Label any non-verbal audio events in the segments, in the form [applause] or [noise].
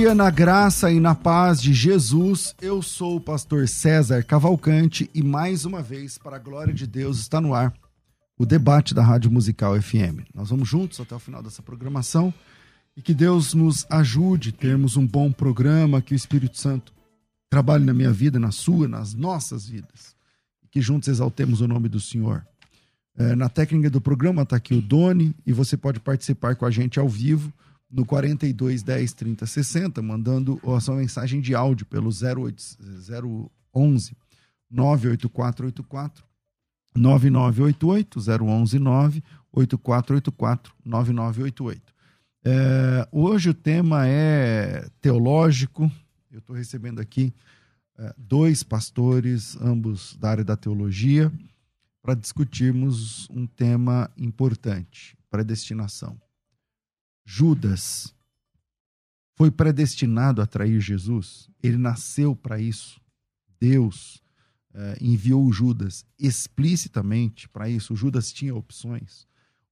Dia na graça e na paz de Jesus. Eu sou o pastor César Cavalcante e mais uma vez, para a glória de Deus, está no ar o debate da Rádio Musical FM. Nós vamos juntos até o final dessa programação e que Deus nos ajude a termos um bom programa, que o Espírito Santo trabalhe na minha vida, na sua, nas nossas vidas. E que juntos exaltemos o nome do Senhor. É, na técnica do programa está aqui o Doni e você pode participar com a gente ao vivo no 42 10 30 60, mandando a sua mensagem de áudio pelo 08, 011 98484 9988 011 9 8484 9988. É, hoje o tema é teológico. Eu estou recebendo aqui é, dois pastores, ambos da área da teologia, para discutirmos um tema importante: predestinação. Judas foi predestinado a trair Jesus, ele nasceu para isso. Deus eh, enviou Judas explicitamente para isso. O Judas tinha opções,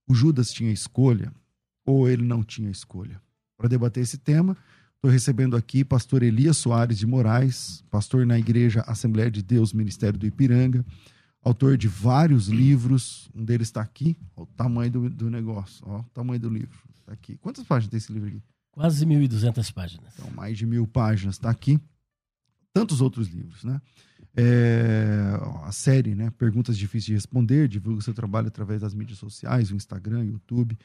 o Judas tinha escolha, ou ele não tinha escolha. Para debater esse tema, estou recebendo aqui pastor Elias Soares de Moraes, pastor na Igreja Assembleia de Deus, Ministério do Ipiranga, autor de vários livros, um deles está aqui, ó, o tamanho do, do negócio, ó, o tamanho do livro. Tá aqui. Quantas páginas tem esse livro aqui? Quase 1.200 páginas. Então, mais de mil páginas. Está aqui. Tantos outros livros, né? É, a série, né? Perguntas difíceis de responder. Divulga seu trabalho através das mídias sociais, o Instagram, YouTube.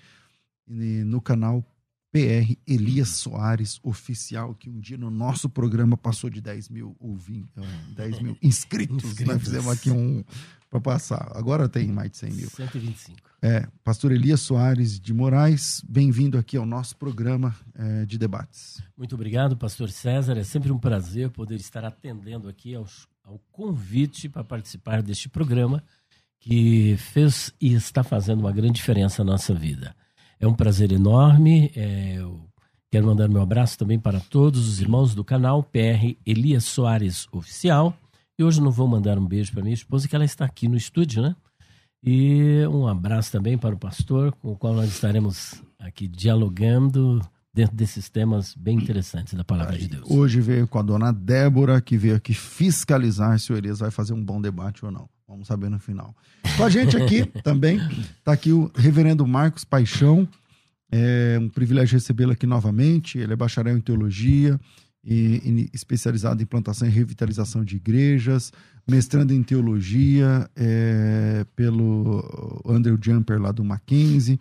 E no canal PR Elias Soares Oficial, que um dia no nosso programa passou de 10 mil, ouvintes, 10 mil [laughs] inscritos. inscritos. Nós fizemos aqui um para passar. Agora tem mais de 100 mil. 125. É, pastor Elias Soares de Moraes, bem-vindo aqui ao nosso programa é, de debates. Muito obrigado, pastor César. É sempre um prazer poder estar atendendo aqui aos, ao convite para participar deste programa que fez e está fazendo uma grande diferença na nossa vida. É um prazer enorme. É, eu quero mandar meu abraço também para todos os irmãos do canal PR Elias Soares Oficial. E hoje não vou mandar um beijo para minha esposa, que ela está aqui no estúdio, né? E um abraço também para o pastor, com o qual nós estaremos aqui dialogando dentro desses temas bem interessantes da palavra Aí, de Deus. Hoje veio com a dona Débora, que veio aqui fiscalizar se o Elias vai fazer um bom debate ou não. Vamos saber no final. Com a gente aqui [laughs] também está aqui o reverendo Marcos Paixão. É um privilégio recebê-lo aqui novamente. Ele é bacharel em teologia, e, e especializado em plantação e revitalização de igrejas, mestrando em teologia é, pelo Andrew Jumper lá do Mackenzie,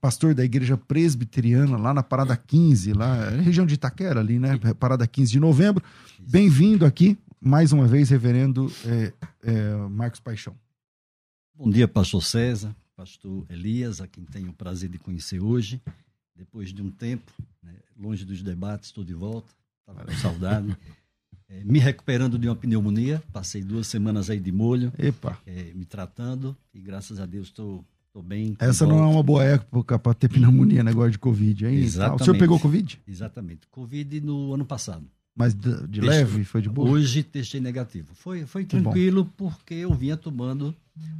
pastor da igreja presbiteriana lá na Parada 15, lá região de Itaquera ali, né? Parada 15 de novembro. Bem-vindo aqui mais uma vez, reverendo é, é, Marcos Paixão. Bom dia, pastor César, pastor Elias, a quem tenho o prazer de conhecer hoje. Depois de um tempo, né, longe dos debates, estou de volta, estava com saudade. [laughs] É, me recuperando de uma pneumonia, passei duas semanas aí de molho, é, me tratando e graças a Deus estou bem. Essa não é uma boa época para ter pneumonia, negócio de Covid aí. Exatamente. O senhor pegou Covid? Exatamente. Covid no ano passado. Mas de, de leve, foi de boa? Hoje testei negativo. Foi, foi tranquilo porque eu vinha tomando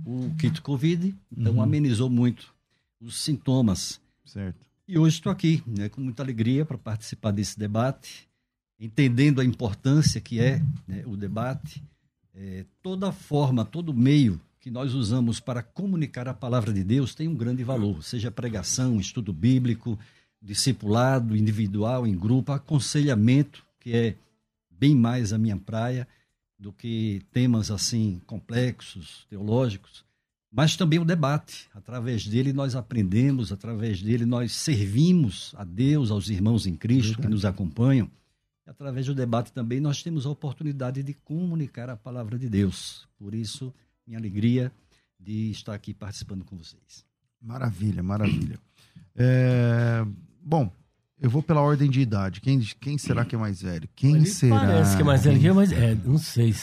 o kit Covid, então uhum. amenizou muito os sintomas. Certo. E hoje estou aqui, né, com muita alegria para participar desse debate, entendendo a importância que é né, o debate, é, toda forma, todo meio que nós usamos para comunicar a palavra de Deus tem um grande valor, seja pregação, estudo bíblico, discipulado individual, em grupo, aconselhamento, que é bem mais a minha praia do que temas assim complexos, teológicos, mas também o debate. Através dele nós aprendemos, através dele nós servimos a Deus, aos irmãos em Cristo que nos acompanham. E através do debate também nós temos a oportunidade de comunicar a palavra de Deus. Por isso, minha alegria de estar aqui participando com vocês. Maravilha, maravilha. É, bom, eu vou pela ordem de idade. Quem, quem será que é mais velho? Quem Ele será? Parece que é mais velho que eu, mas é, não sei.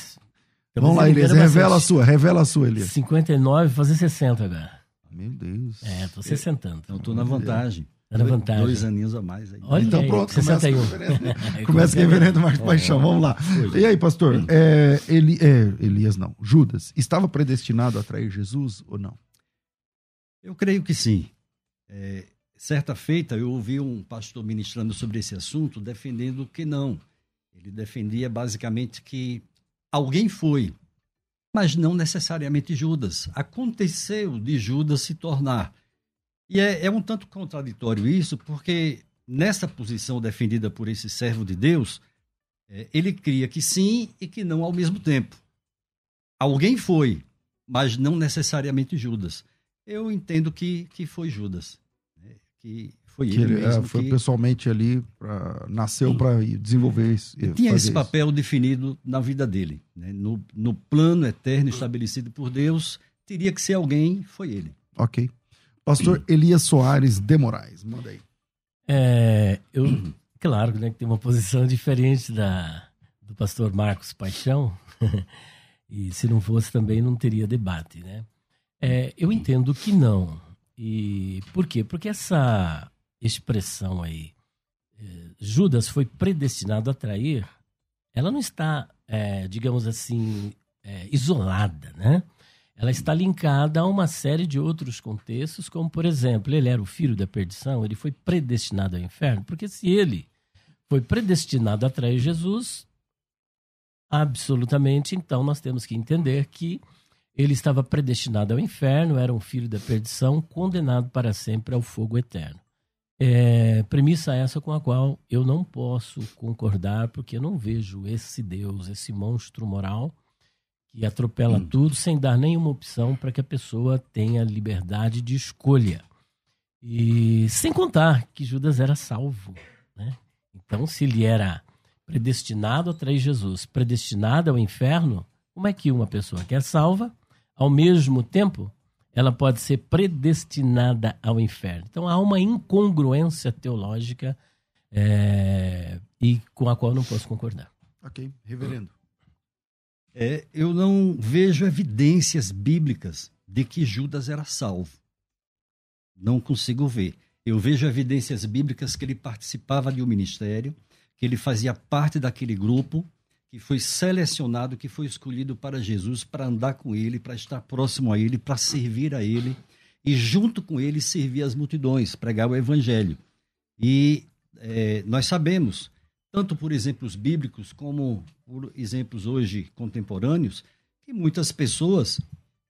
Vamos lá, Elias, revela a sua, revela a sua, Elias. 59, fazer 60 agora. Meu Deus. É, tô 60. Então, tô na vantagem. Tá na vantagem. Dois aninhos a mais aí. Olha então aí, pronto, 61. começa, reverendo, [laughs] começa com o reverendo Marcos é, Paixão, vamos lá. E aí, pastor, é, Eli, é, Elias não, Judas, estava predestinado a trair Jesus ou não? Eu creio que sim. É, certa feita, eu ouvi um pastor ministrando sobre esse assunto, defendendo que não. Ele defendia basicamente que alguém foi, mas não necessariamente Judas. Aconteceu de Judas se tornar e é, é um tanto contraditório isso, porque nessa posição defendida por esse servo de Deus, é, ele cria que sim e que não ao mesmo tempo. Alguém foi, mas não necessariamente Judas. Eu entendo que, que foi Judas. Que foi que ele, mesmo. É, foi que... pessoalmente ali, pra, nasceu para desenvolver isso. Tinha esse papel isso. definido na vida dele. Né? No, no plano eterno estabelecido por Deus, teria que ser alguém, foi ele. Ok. Pastor Elias Soares de Moraes, manda aí. É, eu, claro, né, que tem uma posição diferente da do pastor Marcos Paixão, [laughs] e se não fosse também não teria debate, né? É, eu entendo que não. E por quê? Porque essa expressão aí, é, Judas foi predestinado a trair, ela não está, é, digamos assim, é, isolada, né? ela está linkada a uma série de outros contextos, como, por exemplo, ele era o filho da perdição, ele foi predestinado ao inferno, porque se ele foi predestinado a trair Jesus, absolutamente, então nós temos que entender que ele estava predestinado ao inferno, era um filho da perdição, condenado para sempre ao fogo eterno. É, premissa essa com a qual eu não posso concordar, porque eu não vejo esse Deus, esse monstro moral, que atropela hum. tudo sem dar nenhuma opção para que a pessoa tenha liberdade de escolha. E sem contar que Judas era salvo. Né? Então, se ele era predestinado a trair Jesus, predestinado ao inferno, como é que uma pessoa que é salva, ao mesmo tempo, ela pode ser predestinada ao inferno? Então, há uma incongruência teológica é, e com a qual eu não posso concordar. Ok, reverendo. É, eu não vejo evidências bíblicas de que Judas era salvo. Não consigo ver. Eu vejo evidências bíblicas que ele participava de um ministério, que ele fazia parte daquele grupo que foi selecionado, que foi escolhido para Jesus, para andar com ele, para estar próximo a ele, para servir a ele e junto com ele servir as multidões, pregar o evangelho. E é, nós sabemos tanto por exemplos bíblicos como por exemplos hoje contemporâneos, que muitas pessoas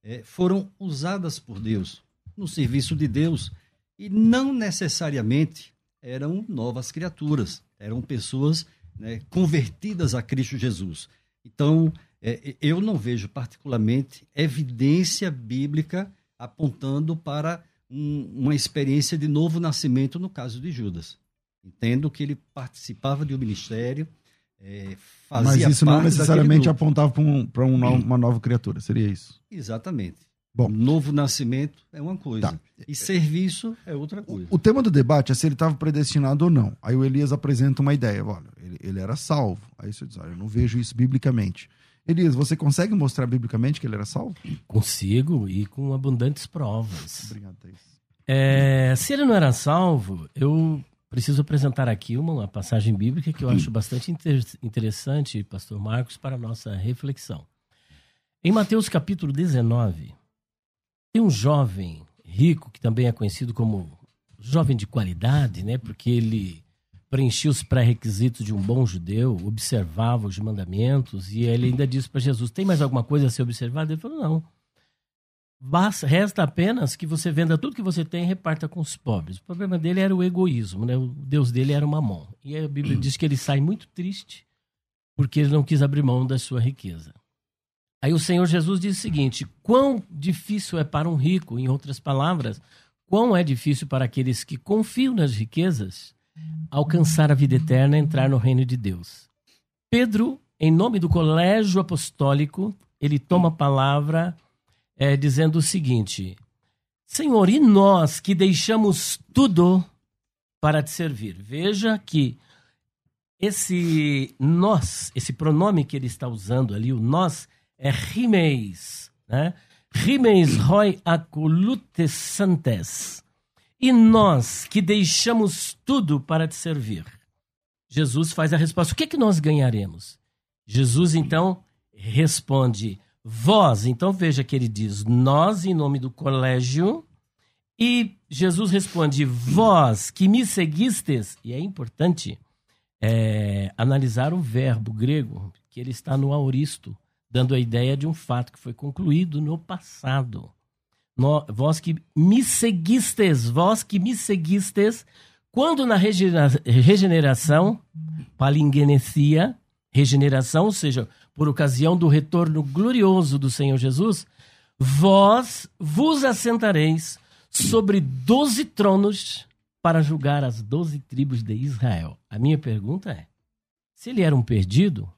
é, foram usadas por Deus no serviço de Deus e não necessariamente eram novas criaturas, eram pessoas né, convertidas a Cristo Jesus. Então, é, eu não vejo particularmente evidência bíblica apontando para um, uma experiência de novo nascimento no caso de Judas. Entendo que ele participava de um ministério, é, fazia Mas isso não necessariamente apontava para um, um, uma nova criatura, seria isso? Exatamente. Bom, novo nascimento é uma coisa. Tá. E serviço é outra coisa. O, o, tema do debate é se ele estava predestinado ou não. Aí o Elias apresenta uma ideia. Olha, ele, ele era salvo. Aí você diz, olha, eu não vejo isso biblicamente. Elias, você consegue mostrar biblicamente que ele era salvo? Consigo, e com abundantes provas. Obrigado, Thaís. É, se ele não era salvo, eu preciso apresentar aqui uma, uma passagem bíblica que eu acho bastante inter interessante, pastor Marcos, para a nossa reflexão. Em Mateus capítulo 19, tem um jovem rico, que também é conhecido como jovem de qualidade, né? Porque ele preenchia os pré-requisitos de um bom judeu, observava os mandamentos, e ele ainda disse para Jesus: Tem mais alguma coisa a ser observada? Ele falou: Não. Basta, resta apenas que você venda tudo que você tem e reparta com os pobres. O problema dele era o egoísmo, né? O Deus dele era o mamon. E a Bíblia diz que ele sai muito triste porque ele não quis abrir mão da sua riqueza. Aí o Senhor Jesus diz o seguinte: quão difícil é para um rico, em outras palavras, quão é difícil para aqueles que confiam nas riquezas alcançar a vida eterna, entrar no reino de Deus. Pedro, em nome do colégio apostólico, ele toma a palavra é, dizendo o seguinte: Senhor, e nós que deixamos tudo para te servir? Veja que esse nós, esse pronome que ele está usando ali, o nós, é rimeis, né? Rimeis roi acolutes santes. E nós que deixamos tudo para te servir. Jesus faz a resposta: o que é que nós ganharemos? Jesus então responde: vós. Então veja que ele diz nós em nome do colégio. E Jesus responde: vós que me seguistes. E é importante é, analisar o verbo grego, que ele está no auristo, dando a ideia de um fato que foi concluído no passado. No, vós que me seguistes, vós que me seguistes, quando na regeneração, palingenesia, regeneração, ou seja, por ocasião do retorno glorioso do Senhor Jesus, vós vos assentareis sobre doze tronos para julgar as doze tribos de Israel. A minha pergunta é: se ele era um perdido,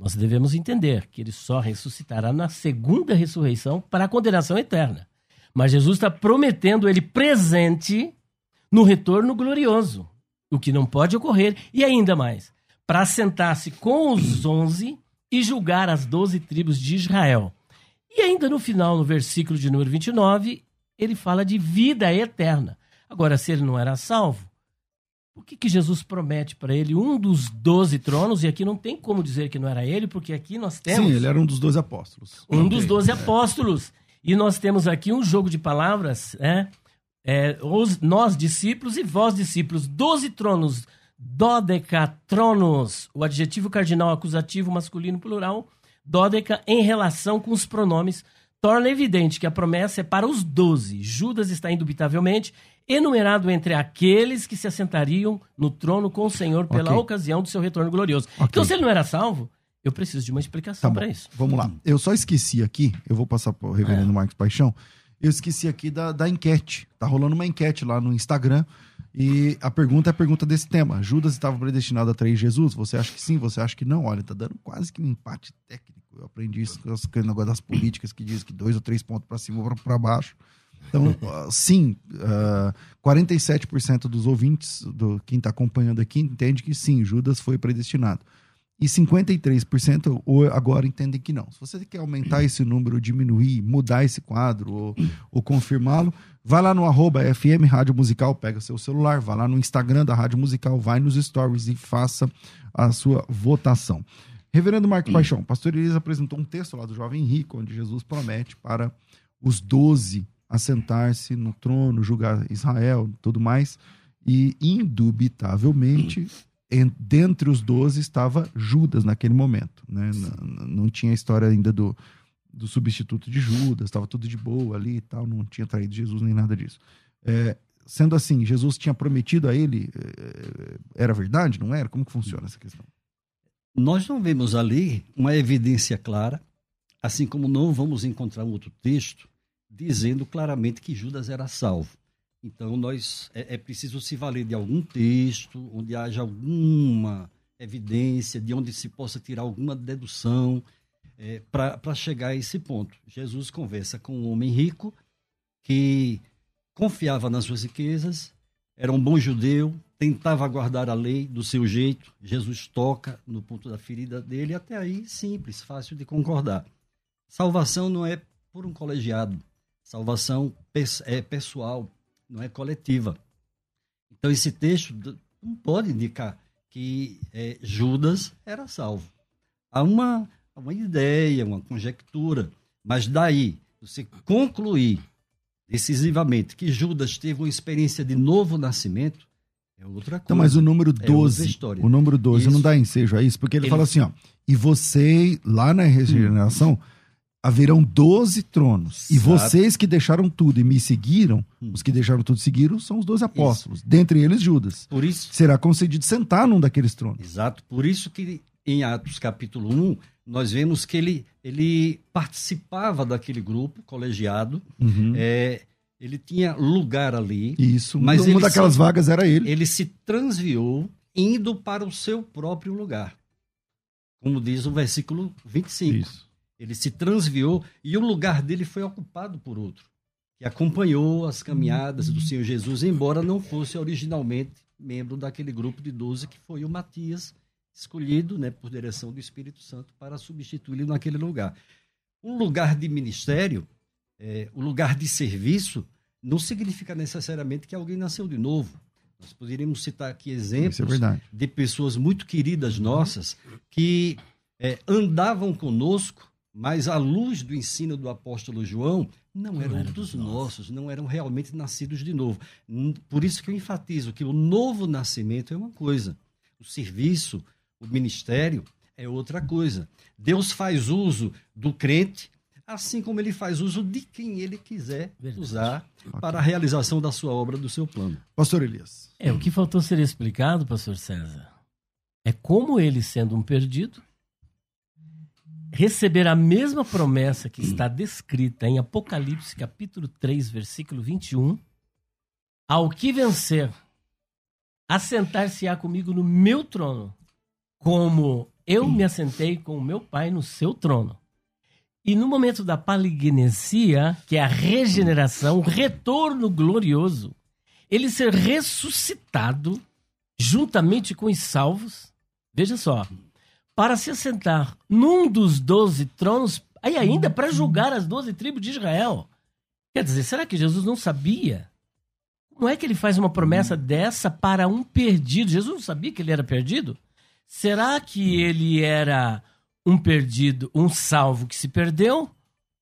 nós devemos entender que ele só ressuscitará na segunda ressurreição para a condenação eterna. Mas Jesus está prometendo ele presente no retorno glorioso, o que não pode ocorrer, e ainda mais, para sentar-se com os onze e julgar as doze tribos de Israel. E ainda no final, no versículo de número 29, ele fala de vida eterna. Agora, se ele não era salvo, o que, que Jesus promete para ele? Um dos doze tronos, e aqui não tem como dizer que não era ele, porque aqui nós temos. Sim, ele era um dos doze apóstolos. Um dos doze é. apóstolos. E nós temos aqui um jogo de palavras, né? É, os, nós discípulos e vós discípulos, doze tronos, dodeca tronos, o adjetivo cardinal acusativo masculino plural, dodeca em relação com os pronomes, torna evidente que a promessa é para os doze. Judas está indubitavelmente enumerado entre aqueles que se assentariam no trono com o Senhor pela okay. ocasião do seu retorno glorioso. Okay. Então, se ele não era salvo, eu preciso de uma explicação tá para isso. Vamos lá. Eu só esqueci aqui, eu vou passar para o reverendo é. Marcos Paixão, eu esqueci aqui da, da enquete. Tá rolando uma enquete lá no Instagram. E a pergunta é a pergunta desse tema. Judas estava predestinado a trair Jesus? Você acha que sim? Você acha que não? Olha, tá dando quase que um empate técnico. Eu aprendi isso com o negócio das políticas que diz que dois ou três pontos para cima ou para baixo. Então, sim, uh, ah, 47% dos ouvintes, do quem está acompanhando aqui, entende que sim, Judas foi predestinado. E 53% agora entendem que não. Se você quer aumentar esse número, diminuir, mudar esse quadro ou, ou confirmá-lo, vai lá no arroba FM Rádio Musical, pega seu celular, vai lá no Instagram da Rádio Musical, vai nos stories e faça a sua votação. Reverendo Marco Paixão, pastor Elisa apresentou um texto lá do Jovem Rico, onde Jesus promete para os doze assentar-se no trono, julgar Israel tudo mais. E, indubitavelmente, dentre os doze estava Judas naquele momento. Né? Não, não, tinha a história ainda do, do substituto de Judas, estava tudo de boa ali e tal, não tinha traído Jesus nem nada disso. É, sendo assim, Jesus tinha prometido a ele, é, era verdade, não era? Como que funciona essa questão? Nós não vemos ali uma evidência clara, assim como não vamos encontrar um outro texto dizendo claramente que Judas era salvo. Então, nós é, é, preciso se valer de algum texto, onde haja alguma evidência, de onde se possa tirar alguma dedução é, para chegar a esse ponto. Jesus conversa com um homem rico que confiava nas suas riquezas, era um bom judeu, tentava guardar a lei do seu jeito. Jesus toca no ponto da ferida dele, até aí simples, fácil de concordar. Salvação não é por um colegiado, Salvação é pessoal, não é coletiva. Então, esse texto não pode indicar que é, Judas era salvo. Há uma, uma ideia, uma conjectura, mas daí você concluir decisivamente que Judas teve uma experiência de novo nascimento, é outra coisa. Então, mas o número 12, é o número 12 isso. não dá ensejo a isso, porque ele, ele, fala assim, ó, e você, lá na regeneração, hum haverão doze tronos. E vocês que deixaram tudo e me seguiram, hum. os que deixaram tudo e seguiram, são os doze apóstolos, isso. dentre eles Judas. Por isso será concedido sentar num daqueles tronos. Exato. Por isso que em Atos capítulo 1, nós vemos que ele, ele participava daquele grupo colegiado, Uhum. é, ele tinha lugar ali, Isso, Mas uma daquelas se- vagas era ele. ele se transviou indo para o seu próprio lugar. Como diz o versículo 25. Isso. Ele se transviou e o lugar dele foi ocupado por outro, que acompanhou as caminhadas do Senhor Jesus, embora não fosse originalmente membro daquele grupo de 12 que foi o Matias, escolhido né, por direção do Espírito Santo para substituí-lo naquele lugar. Um lugar de ministério, é, o lugar de serviço, não significa necessariamente que alguém nasceu de novo. Nós poderíamos citar aqui exemplos é de pessoas muito queridas nossas que é, andavam conosco, mas à luz do ensino do apóstolo João, não eram eram dos nossos. nossos, não eram realmente nascidos de novo. Por isso que eu enfatizo que o novo nascimento é uma coisa, o serviço, o ministério é outra coisa. Deus faz uso do crente, assim como ele faz uso de quem ele quiser Verdade. usar para a realização da sua obra, do seu plano. Pastor Elias. É, o que faltou ser explicado, pastor César, é como ele, sendo um perdido, receber a mesma promessa que está descrita em Apocalipse, capítulo 3, versículo 21, ao que vencer, assentar-se-á comigo no meu trono, como eu me assentei com o meu pai no seu trono. E no momento da palignesia, que é a regeneração, o retorno glorioso, ele ser ressuscitado juntamente com os salvos, veja só, para se assentar num dos doze tronos, aí ainda para julgar as doze tribos de Israel. Quer dizer, será que Jesus não sabia? Como é que ele faz uma promessa dessa para um perdido? Jesus não sabia que ele era perdido? Será que ele era um perdido, um salvo que se perdeu?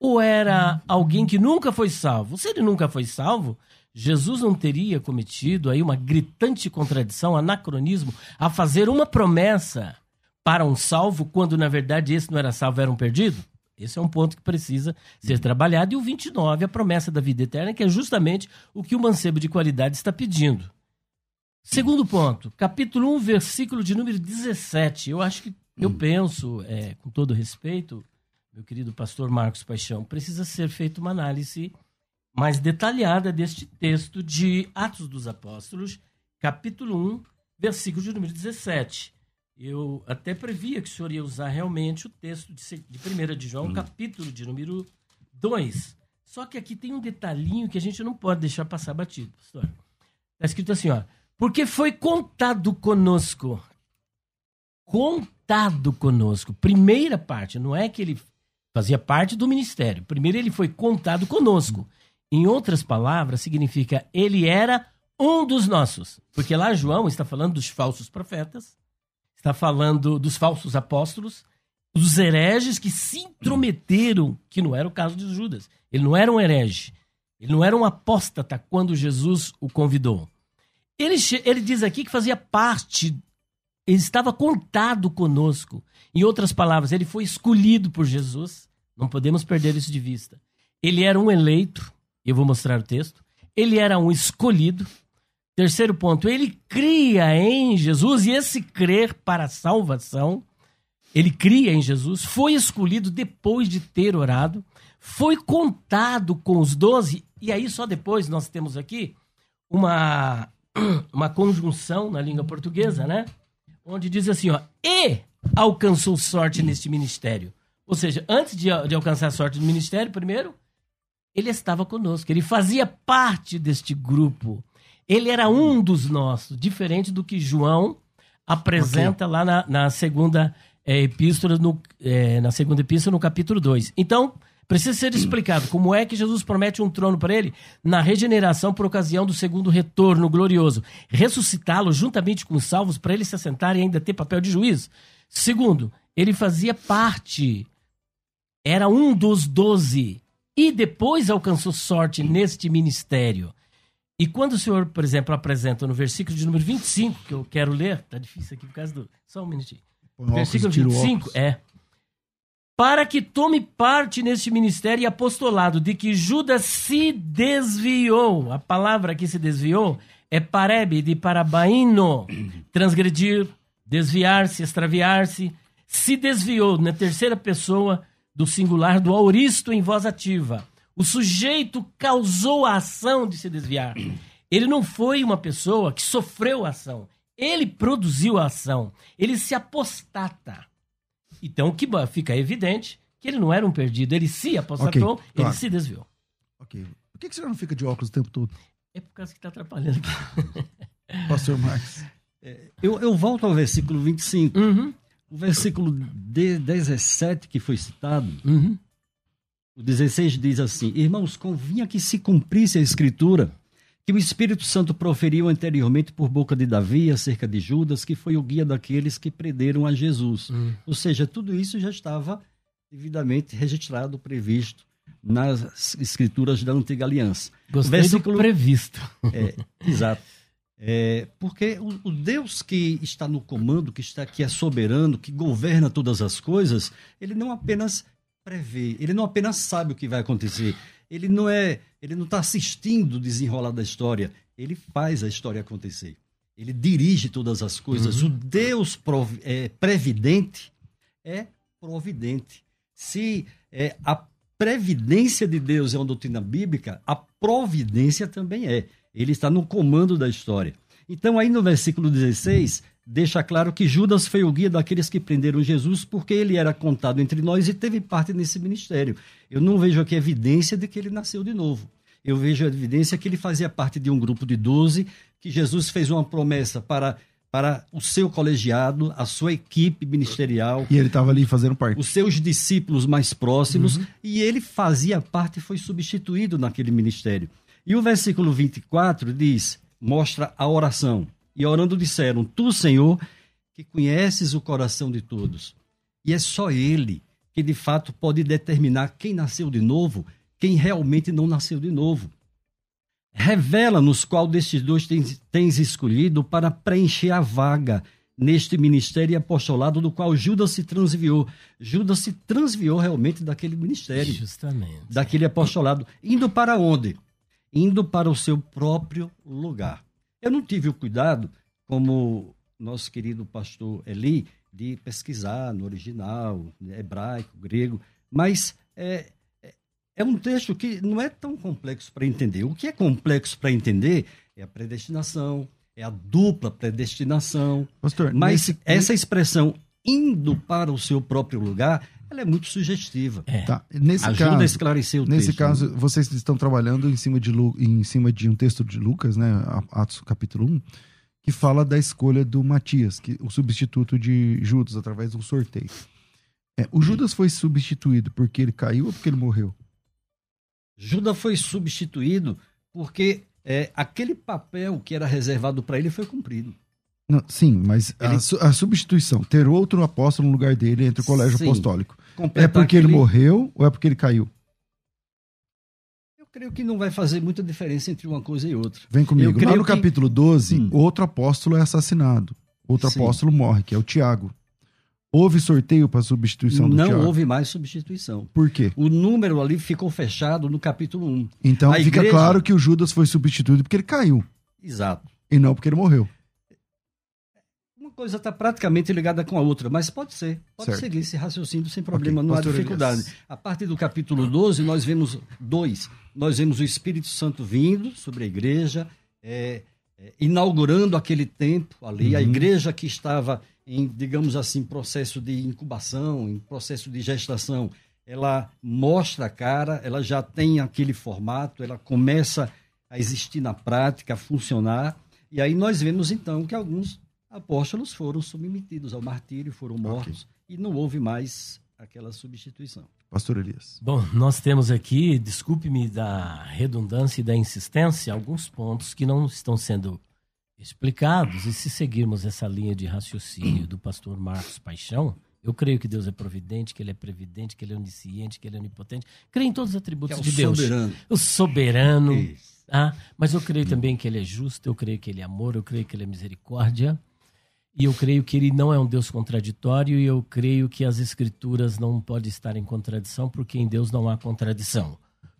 Ou era alguém que nunca foi salvo? Se ele nunca foi salvo, Jesus não teria cometido aí uma gritante contradição, anacronismo, a fazer uma promessa para um salvo, quando na verdade esse não era salvo, era um perdido? Esse é um ponto que precisa ser trabalhado. E o 29, a promessa da vida eterna, que é justamente o que o mancebo de qualidade está pedindo. Segundo ponto, capítulo 1, versículo de número 17. Eu acho que, eu penso, é, com todo respeito, meu querido pastor Marcos Paixão, precisa ser feita uma análise mais detalhada deste texto de Atos dos Apóstolos, capítulo 1, versículo de número 17. Eu até previa que o senhor ia usar realmente o texto de, se- de 1 de João, capítulo de número 2. Só que aqui tem um detalhinho que a gente não pode deixar passar batido, pastor. Está escrito assim, ó. Porque foi contado conosco. Contado conosco. Primeira parte, não é que ele fazia parte do ministério. Primeiro ele foi contado conosco. Em outras palavras, significa ele era um dos nossos. Porque lá João está falando dos falsos profetas, está falando dos falsos apóstolos, dos hereges que se intrometeram, que não era o caso de Judas. Ele não era um herege. Ele não era um apóstata quando Jesus o convidou. Ele, ele diz aqui que fazia parte, ele estava contado conosco. Em outras palavras, ele foi escolhido por Jesus. Não podemos perder isso de vista. Ele era um eleito, eu vou mostrar o texto. Ele era um escolhido. Terceiro ponto, ele cria em Jesus, e esse crer para a salvação, ele cria em Jesus, foi escolhido depois de ter orado, foi contado com os doze, e aí só depois nós temos aqui uma, [clears throat] uma conjunção na língua portuguesa, né? Onde diz assim, ó, e alcançou sorte neste ministério. Ou seja, antes de, de alcançar sorte no ministério, primeiro, ele estava conosco, ele fazia parte deste grupo. Ele era um dos nossos, diferente do que João apresenta lá na, na segunda eh, epístola, no, eh, na segunda epístola, no capítulo 2. Então, precisa ser explicado como é que Jesus promete um trono para ele na regeneração por ocasião do segundo retorno glorioso. Ressuscitá-lo juntamente com os salvos para ele se assentar e ainda ter papel de juiz. Segundo, ele fazia parte, era um dos doze e depois alcançou sorte neste ministério. E quando o senhor, por exemplo, apresenta no versículo de número 25, que eu quero ler, tá difícil aqui por causa do. Só um minutinho. Põe óculos, Versículo tira o 25 óculos. é. Para que tome parte neste ministério e apostolado de que Judas se desviou. A palavra que se desviou é parebe de parabaino. [clears throat] Transgredir, desviar-se, extraviar-se. se desviou na terceira pessoa do singular do auristo em voz ativa. O sujeito causou a ação de se desviar. [clears throat] Ele não foi uma pessoa que sofreu a ação. Ele produziu a ação. Ele se apostata. Então, que fica evidente que ele não era um perdido. Ele se apostatou, okay, claro. ele se desviou. Ok. Por que, que você não fica de óculos o tempo todo? É por causa que está atrapalhando aqui. [laughs] Pastor Marcos. É, eu, eu volto ao versículo 25. Uhum. O versículo 17 que foi citado, uhum. O 16 diz assim: Irmãos, convinha que se cumprisse a escritura que o Espírito Santo proferiu anteriormente por boca de Davi acerca de Judas, que foi o guia daqueles que prenderam a Jesus. Hum. Ou seja, tudo isso já estava devidamente registrado, previsto nas escrituras da antiga aliança. Gostei Versículo... do previsto. É, exato. É, porque o, o, Deus que está no comando, que está que é soberano, que governa todas as coisas, ele não apenas prevê, ele não apenas sabe o que vai acontecer, ele não é, ele não está assistindo o desenrolar da história, ele faz a história acontecer. Ele dirige todas as coisas. Uhum. O Deus prov, é, previdente é providente. Se é, a previdência de Deus é uma doutrina bíblica, a providência também é. Ele está no comando da história. Então, aí no versículo 16, deixa claro que Judas foi o guia daqueles que prenderam Jesus, porque ele era contado entre nós e teve parte nesse ministério. Eu não vejo aqui evidência de que ele nasceu de novo. Eu vejo evidência que ele fazia parte de um grupo de doze, que Jesus fez uma promessa para, para o seu colegiado, a sua equipe ministerial. E ele estava ali fazendo parte. Os seus discípulos mais próximos, uhum. e ele fazia parte e foi substituído naquele ministério. E o versículo 24 diz, mostra a oração. E orando disseram: Tu, Senhor, que conheces o coração de todos. E é só Ele que de fato pode determinar quem nasceu de novo, quem realmente não nasceu de novo. Revela-nos qual destes dois tens, tens escolhido para preencher a vaga neste ministério e apostolado do qual Judas se transviou. Judas se transviou realmente daquele ministério. Justamente. Daquele apostolado. Indo para onde? Indo para o seu próprio lugar. Eu não tive o cuidado, como nosso querido pastor Eli, de pesquisar no original, hebraico, grego, mas é, é, é um texto que não é tão complexo para entender. O que é complexo para entender é a predestinação, é a dupla predestinação. Pastor, mas nesse... essa expressão indo para o seu próprio lugar, ela é muito sugestiva. É. Tá. Nesse Ajuda caso, a esclarecer o nesse texto. Nesse caso, né? vocês estão trabalhando em cima, de, em cima de um texto de Lucas, né, Atos capítulo 1, que fala da escolha do Matias, que o substituto de Judas, através do sorteio. É, o Judas foi substituído porque ele caiu ou porque ele morreu? Judas foi substituído porque é, aquele papel que era reservado para ele foi cumprido. Não, sim, mas ele... a, a, substituição, ter outro apóstolo no lugar dele entre o colégio sim, apostólico, é porque aquele... ele morreu ou é porque ele caiu? Eu creio que não vai fazer muita diferença entre uma coisa e outra. Vem comigo. Lá no que... capítulo 12, hum. outro apóstolo é assassinado. Outro sim. apóstolo morre, que é o Tiago. Houve sorteio para substituição do Não houve mais substituição. Por quê? O número ali ficou fechado no capítulo 1. Então a fica igreja... claro que o Judas foi substituído porque ele caiu. Exato. E não porque ele morreu coisa está praticamente ligada com a outra, mas pode ser. Pode certo. seguir esse raciocínio sem problema, okay. não há dificuldade. Elias. A partir do capítulo 12, nós vemos dois. Nós vemos o Espírito Santo vindo sobre a igreja, é, é, inaugurando aquele tempo ali, uhum. a igreja que estava em, digamos assim, processo de incubação, em processo de gestação, ela mostra a cara, ela já tem aquele formato, ela começa a existir na prática, a funcionar. E aí nós vemos então que alguns apóstolos foram submetidos ao martírio, foram mortos okay. e não houve mais aquela substituição. Pastor Elias. Bom, nós temos aqui, desculpe-me da redundância e da insistência, alguns pontos que não estão sendo explicados e se seguirmos essa linha de raciocínio do pastor Marcos Paixão, eu creio que Deus é providente, que Ele é previdente, que Ele é onisciente, que Ele é onipotente. Creio em todos os atributos é de Deus. Soberano. O soberano. Ah, mas eu creio também que Ele é justo, eu creio que Ele é amor, eu creio que Ele é misericórdia. E eu creio que ele não é um Deus contraditório e eu creio que as escrituras não podem estar em contradição, porque em Deus não há contradição.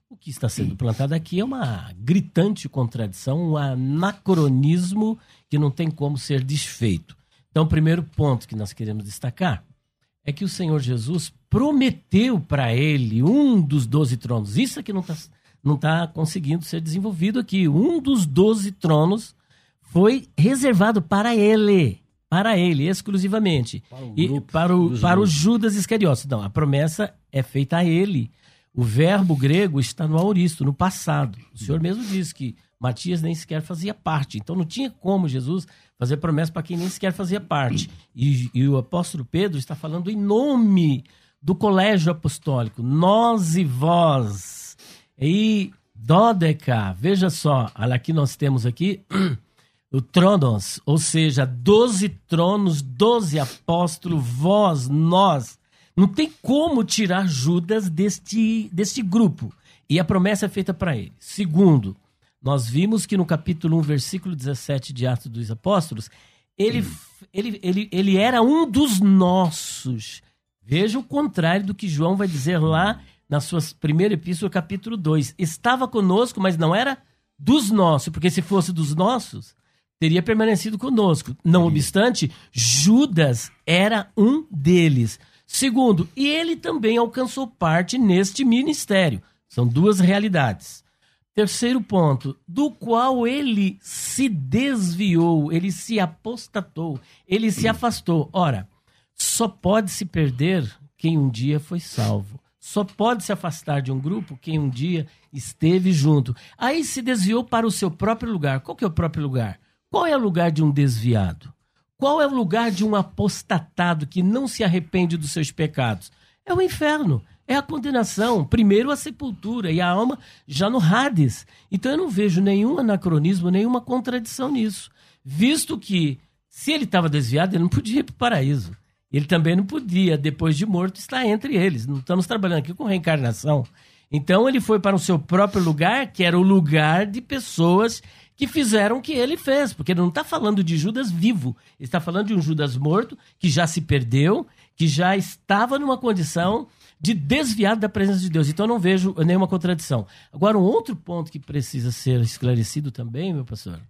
O que está sendo plantado aqui é uma gritante contradição, um anacronismo que não tem como ser desfeito. Então, o primeiro ponto que nós queremos destacar é que o Senhor Jesus prometeu para ele um dos doze tronos. Isso é que não está não tá conseguindo ser desenvolvido aqui. Um dos doze tronos foi reservado para ele. Para ele, exclusivamente. Para o, e para o, para o Judas Iscariotes. Não, a promessa é feita a ele. O verbo grego está no auristo, no passado. O Senhor mesmo disse que Matias nem sequer fazia parte. Então não tinha como Jesus fazer promessa para quem nem sequer fazia parte. E, e, o apóstolo Pedro está falando em nome do colégio apostólico, nós e vós. E Dodeca, veja só, olha aqui nós temos aqui [clears throat] o tronos, ou seja, doze tronos, doze apóstolos, vós, nós. Não tem como tirar Judas deste, deste grupo. E a promessa é feita para ele. Segundo, nós vimos que no capítulo 1, versículo 17 de Atos dos Apóstolos, ele, ele, ele, ele era um dos nossos. Veja o contrário do que João vai dizer lá na sua primeira epístola, capítulo 2. Estava conosco, mas não era dos nossos, porque se fosse dos nossos, teria permanecido conosco. Não obstante, Judas era um deles. Segundo, e ele também alcançou parte neste ministério. São duas realidades. Terceiro ponto, do qual ele se desviou, ele se apostatou, ele se afastou. Ora, só pode se perder quem um dia foi salvo. Só pode se afastar de um grupo quem um dia esteve junto. Aí se desviou para o seu próprio lugar. Qual que é o próprio lugar? Qual é o lugar de um desviado? Qual é o lugar de um apostatado que não se arrepende dos seus pecados? É o inferno é a condenação. Primeiro a sepultura e a alma já no Hades. Então eu não vejo nenhum anacronismo, nenhuma contradição nisso. Visto que, se ele estava desviado, ele não podia ir para o paraíso. Ele também não podia, depois de morto, estar entre eles. Não estamos trabalhando aqui com reencarnação. Então ele foi para o seu próprio lugar, que era o lugar de pessoas que fizeram o que ele fez. Porque ele não está falando de Judas vivo. Ele está falando de um Judas morto, que já se perdeu, que já estava numa condição de desviado da presença de Deus. Então eu não vejo nenhuma contradição. Agora, um outro ponto que precisa ser esclarecido também, meu pastor,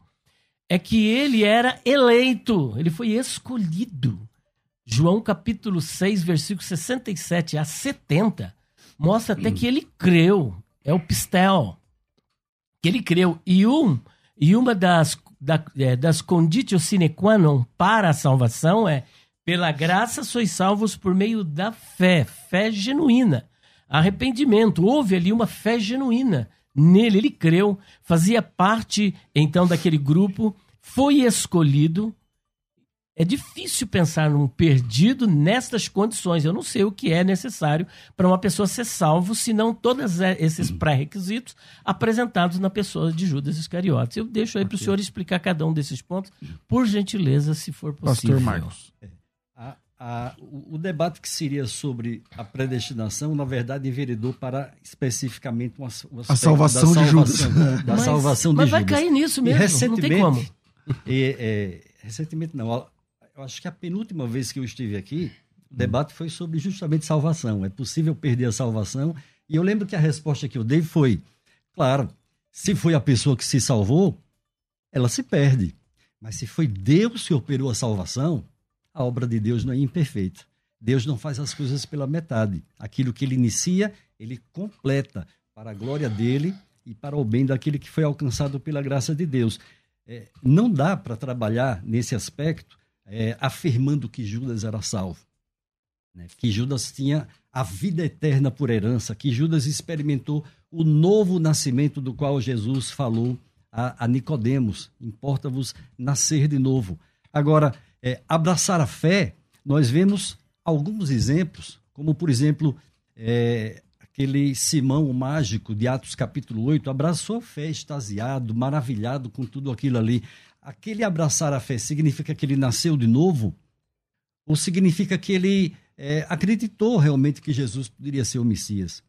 é que ele era eleito, ele foi escolhido. João capítulo 6, versículo 67 a 70, mostra até que ele creu. É o pistel. Que ele creu. E, um, e uma das, da, é, das conditio sine qua non para a salvação é pela graça sois salvos por meio da fé, fé genuína. Arrependimento, houve ali uma fé genuína. Nele ele creu, fazia parte então daquele grupo, foi escolhido. É difícil pensar num perdido nestas condições. Eu não sei o que é necessário para uma pessoa ser salvo, senão todos esses pré-requisitos apresentados na pessoa de Judas Iscariotes. Eu deixo aí para o senhor explicar cada um desses pontos, por gentileza, se for possível. Pastor Marcos. É a, o, o, debate que seria sobre a predestinação, na verdade, enveredou para especificamente uma, uma a salvação, da de Judas. Da mas, salvação de mas Judas. Mas vai cair nisso mesmo, não tem como. E, é, recentemente não, eu acho que a penúltima vez que eu estive aqui, o debate foi sobre justamente salvação. É possível perder a salvação? E eu lembro que a resposta que eu dei foi, claro, se foi a pessoa que se salvou, ela se perde. Mas se foi Deus que operou a salvação, a obra de Deus não é imperfeita. Deus não faz as coisas pela metade. Aquilo que ele inicia, ele completa para a glória dele e para o bem daquele que foi alcançado pela graça de Deus. É, não dá para trabalhar nesse aspecto é, afirmando que Judas era salvo, né? que Judas tinha a vida eterna por herança, que Judas experimentou o novo nascimento do qual Jesus falou a, a Nicodemos: importa-vos nascer de novo. Agora, é, abraçar a fé, nós vemos alguns exemplos, como por exemplo, é, aquele Simão o mágico de Atos capítulo 8, abraçou a fé extasiado, maravilhado com tudo aquilo ali. Aquele abraçar a fé significa que ele nasceu de novo? Ou significa que ele é, acreditou realmente que Jesus poderia ser o Messias?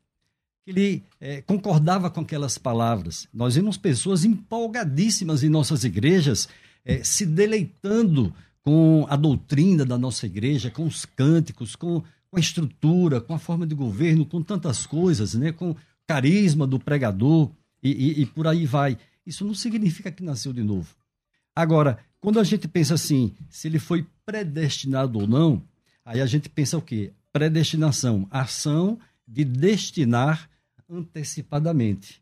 Que ele é, concordava com aquelas palavras? Nós vemos pessoas empolgadíssimas em nossas igrejas, é, se deleitando com a doutrina da nossa igreja, com os cânticos, com, com a estrutura, com a forma de governo, com tantas coisas, né? com o carisma do pregador e, e, e por aí vai. Isso não significa que nasceu de novo. Agora, quando a gente pensa assim, se ele foi predestinado ou não, aí a gente pensa o quê? predestinação, ação de destinar antecipadamente,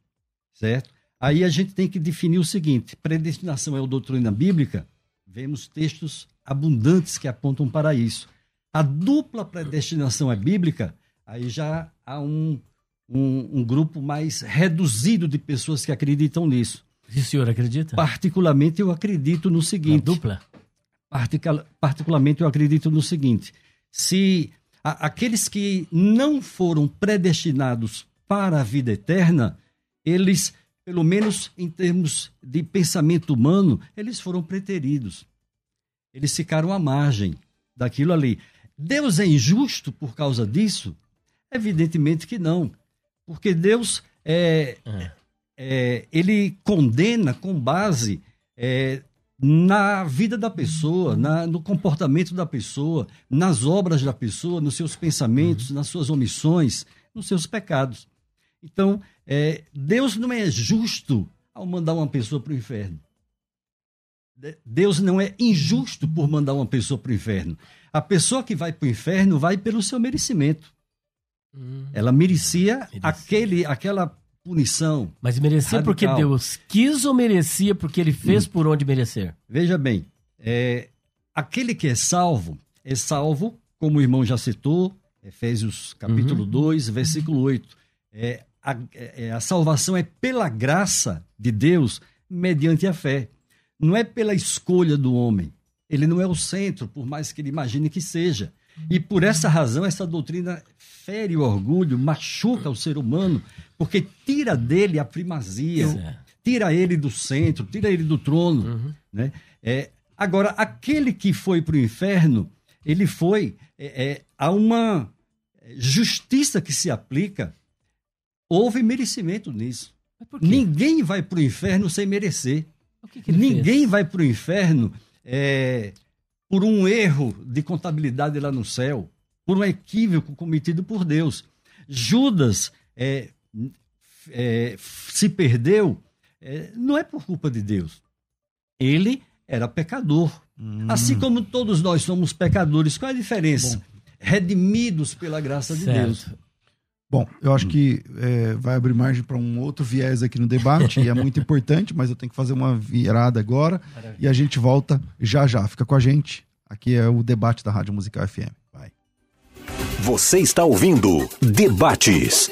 certo? Aí a gente tem que definir o seguinte: predestinação é a doutrina bíblica? Vemos textos abundantes que apontam para isso. A dupla predestinação é bíblica? Aí já há um, um, um grupo mais reduzido de pessoas que acreditam nisso. E o senhor acredita? Particularmente eu acredito no seguinte. Na dupla? Particularmente eu acredito no seguinte: se a, aqueles que não foram predestinados para a vida eterna, eles, pelo menos em termos de pensamento humano, eles foram preteridos. Eles ficaram à margem daquilo ali. Deus é injusto por causa disso? Evidentemente que não. Porque Deus é, é. É ele condena com base é, na vida da pessoa, na, no comportamento da pessoa, nas obras da pessoa, nos seus pensamentos, uhum. nas suas omissões, nos seus pecados. Então, é, Deus não é justo ao mandar uma pessoa para o inferno. Deus não é injusto por mandar uma pessoa para o inferno. A pessoa que vai para o inferno vai pelo seu merecimento. Hum. Ela merecia, merecia, aquele, aquela punição. Mas merecia radical. porque Deus quis ou merecia porque ele fez hum. por onde merecer? Veja bem, é, aquele que é salvo, é salvo, como o irmão já citou, Efésios capítulo uhum. 2, versículo 8. É, a, é, a salvação é pela graça de Deus mediante a fé. Não é pela escolha do homem. Ele não é o centro, por mais que ele imagine que seja. E por essa razão, essa doutrina fere o orgulho, machuca o ser humano, porque tira dele a primazia, tira ele do centro, tira ele do trono. Uhum. Né? É, agora, aquele que foi para o inferno, ele foi é, é, a uma justiça que se aplica, houve merecimento nisso. Ninguém vai para o inferno sem merecer. Que que Ninguém fez? vai para o inferno é, por um erro de contabilidade lá no céu, por um equívoco cometido por Deus. Judas é, é, se perdeu, é, não é por culpa de Deus. Ele era pecador. Hum. Assim como todos nós somos pecadores, qual é a diferença? Bom. Redimidos pela graça certo. de Deus. Bom, eu acho que é, vai abrir margem para um outro viés aqui no debate, e é muito [laughs] importante, mas eu tenho que fazer uma virada agora Maravilha. e a gente volta já já. Fica com a gente. Aqui é o debate da Rádio Musical FM. Vai. Você está ouvindo Debates,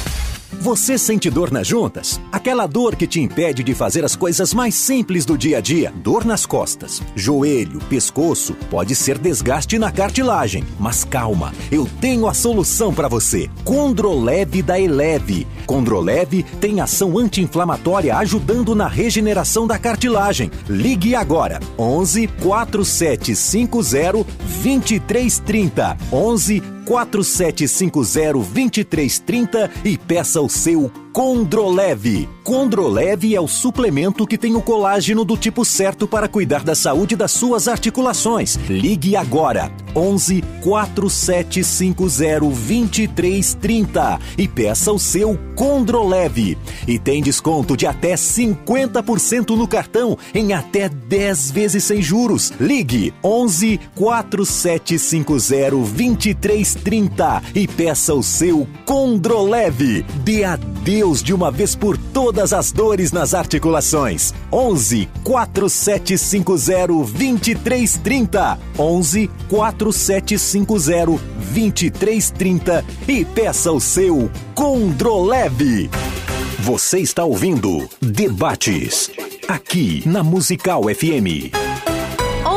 Você sente dor nas juntas? Aquela dor que te impede de fazer as coisas mais simples do dia a dia? Dor nas costas, joelho, pescoço, pode ser desgaste na cartilagem. Mas calma, eu tenho a solução para você. Condroleve da Eleve. Condroleve tem ação anti-inflamatória ajudando na regeneração da cartilagem. Ligue agora 11 4750 2330 11 4750-2330 e peça o seu Condroleve. Condroleve é o suplemento que tem o colágeno do tipo certo para cuidar da saúde das suas articulações. Ligue agora 11 4750 2330 e peça o seu Condroleve. E tem desconto de até 50% no cartão em até 10 vezes sem juros. Ligue 11 4750 2330 e peça o seu Condroleve. Dê adeus Deus de uma vez por todas as dores nas articulações. 11 4750 2330. 11 4750 2330 e peça o seu Condroleve. Você está ouvindo Debates aqui na Musical FM.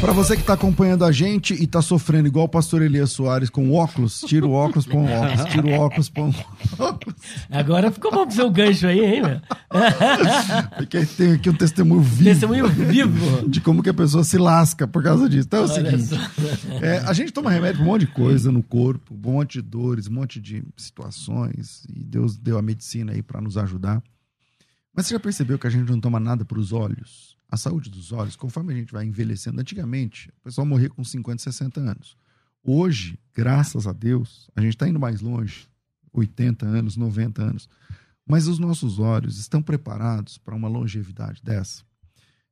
Para você que está acompanhando a gente e está sofrendo igual o pastor Elias Soares com óculos, tira o óculos, põe o óculos, tira o óculos, põe o óculos. Agora ficou bom pro seu gancho aí, hein, meu? [laughs] Porque tem aqui um testemunho vivo. Testemunho vivo. De como que a pessoa se lasca por causa disso. Então é o Olha seguinte: é, a gente toma remédio para um monte de coisa no corpo, um monte de dores, um monte de situações, e Deus deu a medicina aí para nos ajudar. Mas você já percebeu que a gente não toma nada para os olhos? A saúde dos olhos, conforme a gente vai envelhecendo, antigamente, o pessoal morria com 50, 60 anos. Hoje, graças a Deus, a gente está indo mais longe, 80 anos, 90 anos. Mas os nossos olhos estão preparados para uma longevidade dessa?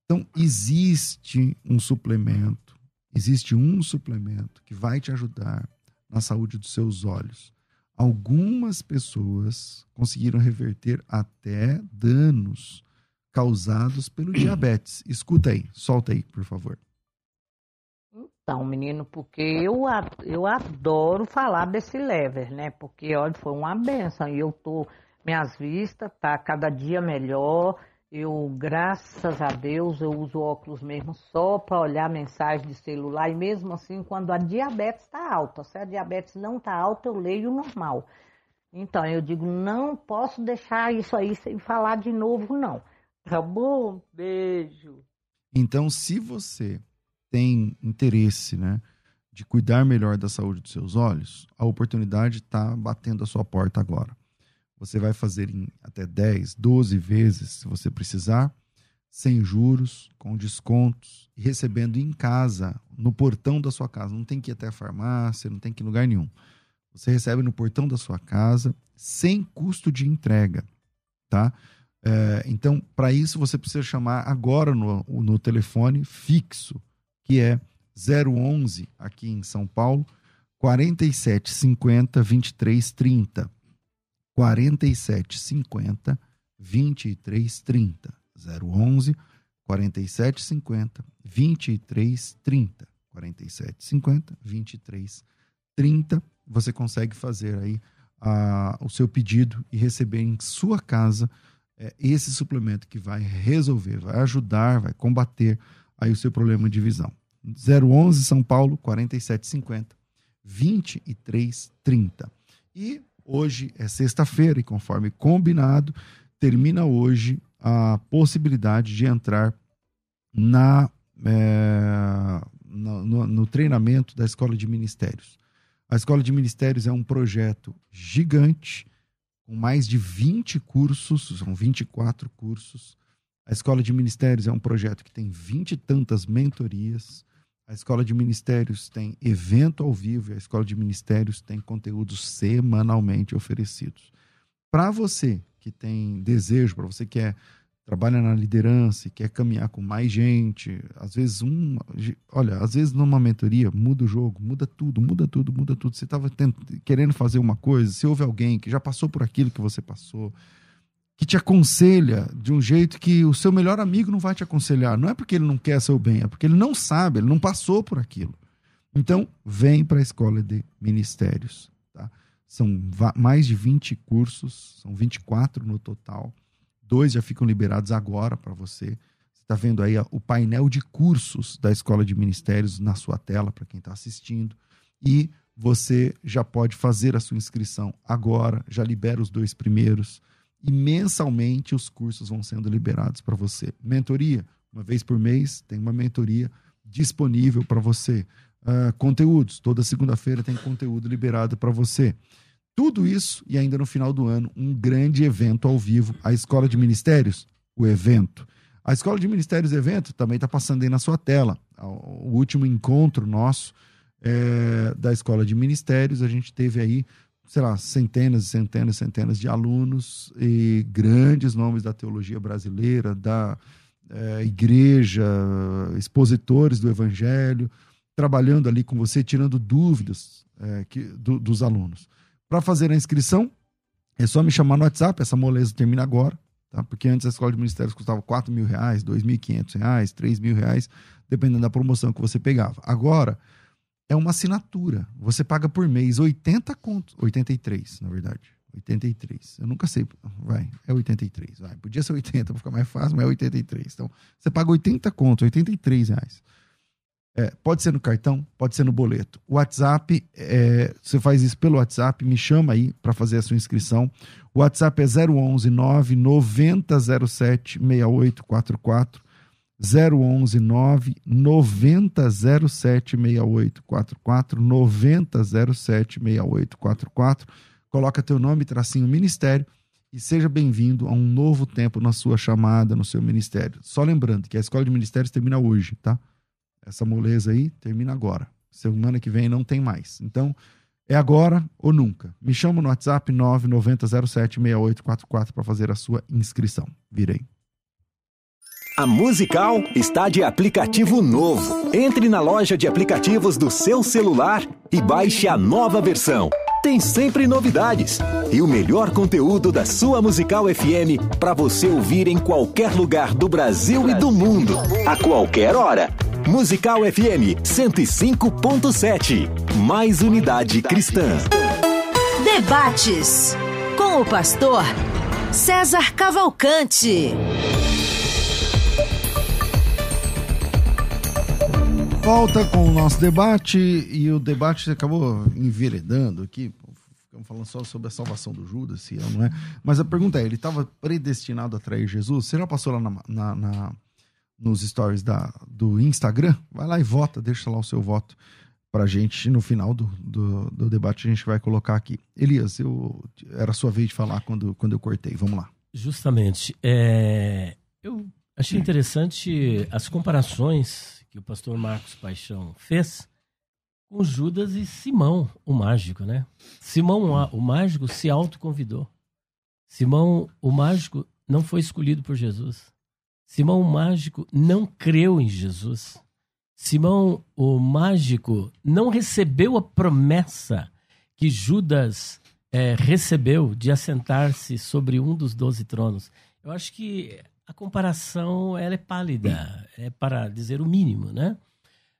Então, existe um suplemento, existe um suplemento que vai te ajudar na saúde dos seus olhos. Algumas pessoas conseguiram reverter até danos causados pelo [clears throat] diabetes. Escuta aí, solta aí, por favor. Então, menino, porque eu, eu adoro falar desse lever, né? Porque, olha, foi uma benção. E eu tô, minhas vistas tá cada dia melhor. Eu, graças a Deus, eu uso óculos mesmo só para olhar mensagem de celular. E mesmo assim, quando a diabetes está alta, se a diabetes não está alta, eu leio normal. Então, eu digo, não posso deixar isso aí sem falar de novo, não. Tá bom? Beijo. Então, se você tem interesse, né, de cuidar melhor da saúde dos seus olhos, a oportunidade está batendo a sua porta agora. Você vai fazer em até 10, 12 vezes, se você precisar, sem juros, com descontos e recebendo em casa, no portão da sua casa. Não tem que ir até a farmácia, não tem que ir em lugar nenhum. Você recebe no portão da sua casa, sem custo de entrega, tá? É, então, para isso, você precisa chamar agora no, no telefone fixo que é 011 aqui em São Paulo, 4750 2330. 4750 2330. 011 4750 2330. 4750 2330. Você consegue fazer aí a, o seu pedido e receber em sua casa é, esse suplemento que vai resolver, vai ajudar, vai combater aí o seu problema de visão. 011 São Paulo 4750 2330. E hoje é sexta-feira e conforme combinado, termina hoje a possibilidade de entrar na, é, no, no, no treinamento da Escola de Ministérios. A Escola de Ministérios é um projeto gigante, com mais de 20 cursos, são 24 cursos, a Escola de Ministérios é um projeto que tem vinte e tantas mentorias. A Escola de Ministérios tem evento ao vivo e a Escola de Ministérios tem conteúdos semanalmente oferecidos. Para você que tem desejo, para você que é, trabalha na liderança e quer caminhar com mais gente, às vezes um, olha, às vezes numa mentoria muda o jogo, muda tudo, muda tudo, muda tudo. Você estava querendo fazer uma coisa, se houve alguém que já passou por aquilo que você passou, que te aconselha de um jeito que o seu melhor amigo não vai te aconselhar. Não é porque ele não quer seu bem, é porque ele não sabe, ele não passou por aquilo. Então, vem para a escola de ministérios. Tá? São mais de 20 cursos, são 24 no total. Dois já ficam liberados agora para você. Você está vendo aí o painel de cursos da Escola de Ministérios na sua tela, para quem está assistindo. E você já pode fazer a sua inscrição agora, já libera os dois primeiros e mensalmente os cursos vão sendo liberados para você. Mentoria, uma vez por mês, tem uma mentoria disponível para você. Uh, conteúdos, toda segunda-feira tem conteúdo liberado para você. Tudo isso e ainda no final do ano, um grande evento ao vivo. A Escola de Ministérios, o evento. A Escola de Ministérios Evento também está passando aí na sua tela. O último encontro nosso é, da Escola de Ministérios, a gente teve aí sei lá, centenas e centenas e centenas de alunos e grandes nomes da teologia brasileira, da é, igreja, expositores do evangelho, trabalhando ali com você, tirando dúvidas é, que, do, dos alunos. Para fazer a inscrição, é só me chamar no WhatsApp, essa moleza termina agora, tá? porque antes a escola de ministérios custava 4 mil reais, 2.500 reais, 3 mil reais, dependendo da promoção que você pegava. Agora, é uma assinatura. Você paga por mês 80 contos. 83, na verdade. 83. Eu nunca sei. Vai, é 83. Vai. Podia ser 80 para ficar mais fácil, mas é 83. Então, você paga 80 contos, 83 reais. É, pode ser no cartão, pode ser no boleto. O WhatsApp, é, você faz isso pelo WhatsApp, me chama aí para fazer a sua inscrição. O WhatsApp é 011 9 9007 6844. 011 9 9007 6844 9007 6844 coloca teu nome, tracinho ministério e seja bem-vindo a um novo tempo na sua chamada, no seu ministério. Só lembrando que a escola de ministérios termina hoje, tá? Essa moleza aí termina agora. Semana que vem não tem mais. Então, é agora ou nunca. Me chama no WhatsApp 990076844 para fazer a sua inscrição. Virei. A Musical está de aplicativo novo. Entre na loja de aplicativos do seu celular e baixe a nova versão. Tem sempre novidades e o melhor conteúdo da sua Musical FM para você ouvir em qualquer lugar do Brasil e do mundo, a qualquer hora. Musical FM 105.7. Mais unidade cristã. Debates com o pastor César Cavalcante. Volta com o nosso debate e o debate acabou enveredando aqui. Ficamos falando só sobre a salvação do Judas, se é ou não é. Mas a pergunta é: ele estava predestinado a trair Jesus? Você já passou lá na, na, na, nos stories da, do Instagram? Vai lá e vota, deixa lá o seu voto pra gente. No final do, do, do debate a gente vai colocar aqui. Elias, eu, era a sua vez de falar quando, quando eu cortei. Vamos lá. Justamente. É, eu achei interessante as comparações que o pastor Marcos Paixão fez com Judas e Simão, o mágico, né? Simão, o mágico, se autoconvidou. Simão, o mágico, não foi escolhido por Jesus. Simão, o mágico, não creu em Jesus. Simão, o mágico, não recebeu a promessa que Judas é, recebeu de assentar-se sobre um dos doze tronos. Eu acho que a comparação ela é pálida, é para dizer o mínimo, né?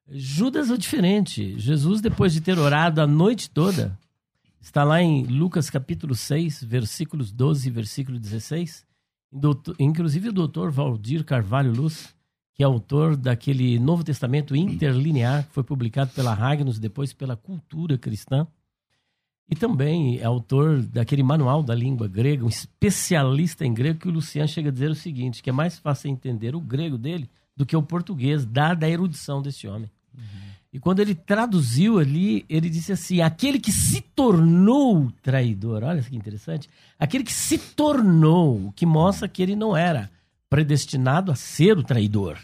Judas é diferente. Jesus, depois de ter orado a noite toda, está lá em Lucas capítulo 6, versículos 12 e versículo 16. Inclusive o doutor Valdir Carvalho Luz, que é autor daquele Novo Testamento interlinear, que foi publicado pela Ragnos, depois pela Cultura Cristã, e também é autor daquele manual da língua grega, um especialista em grego, que o Luciano chega a dizer o seguinte, que é mais fácil entender o grego dele do que o português, dada a erudição desse homem. Uhum. E quando ele traduziu ali, ele disse assim: aquele que se tornou traidor, olha que interessante, aquele que se tornou, o que mostra que ele não era predestinado a ser o traidor,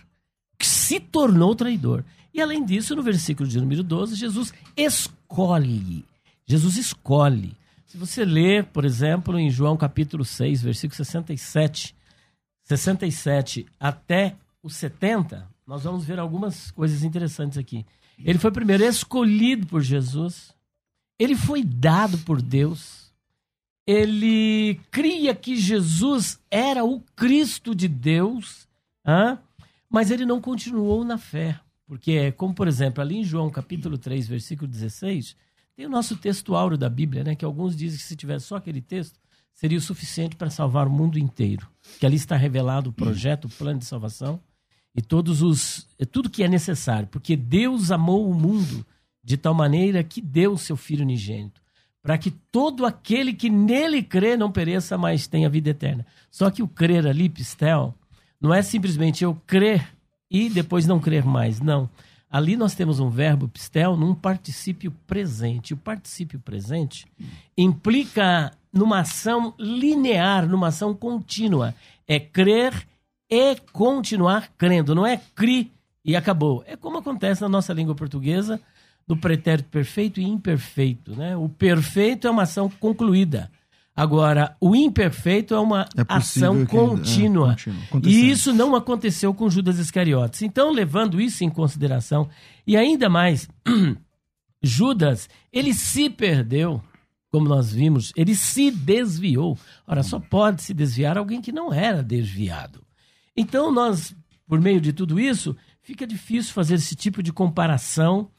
que se tornou traidor. E além disso, no versículo de número 12, Jesus escolhe Jesus escolhe. Se você ler, por exemplo, em João capítulo 6, versículo 67, 67 até o 70, nós vamos ver algumas coisas interessantes aqui. Ele foi primeiro escolhido por Jesus, ele foi dado por Deus, ele cria que Jesus era o Cristo de Deus, hein? mas ele não continuou na fé. Porque, como por exemplo, ali em João capítulo 3, versículo 16, tem o nosso texto áureo da Bíblia, né? Que alguns dizem que se tivesse só aquele texto, seria o suficiente para salvar o mundo inteiro. Que ali está revelado o projeto, o plano de salvação e todos os é tudo que é necessário, porque Deus amou o mundo de tal maneira que deu o seu filho unigênito, para que todo aquele que nele crê não pereça, mas tenha vida eterna. Só que o crer ali, pistel, não é simplesmente eu crer e depois não crer mais, não. Ali nós temos um verbo pistel num particípio presente. O particípio presente implica numa ação linear, numa ação contínua. É crer e continuar crendo. Não é cri e acabou. É como acontece na nossa língua portuguesa, no pretérito perfeito e imperfeito. Né? O perfeito é uma ação concluída. Agora, o imperfeito é uma é ação que, contínua. É, e isso não aconteceu com Judas Iscariotes. Então, levando isso em consideração, e ainda mais, [clears throat] Judas, ele se perdeu, como nós vimos, ele se desviou. Ora, só pode se desviar alguém que não era desviado. Então, nós, por meio de tudo isso, fica difícil fazer esse tipo de comparação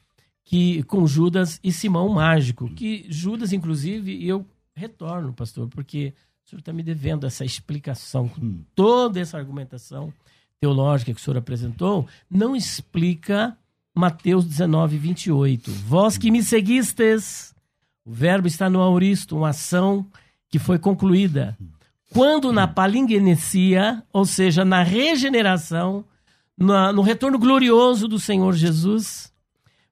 que com Judas e Simão Mágico, que Judas, inclusive, eu retorno, pastor, porque o senhor está me devendo essa explicação, com hum. toda essa argumentação teológica que o senhor apresentou, não explica Mateus 19, 28. Vós que me seguistes, o verbo está no auristo, uma ação que foi concluída. Quando na palingenesia, ou seja, na regeneração, no retorno glorioso do Senhor Jesus,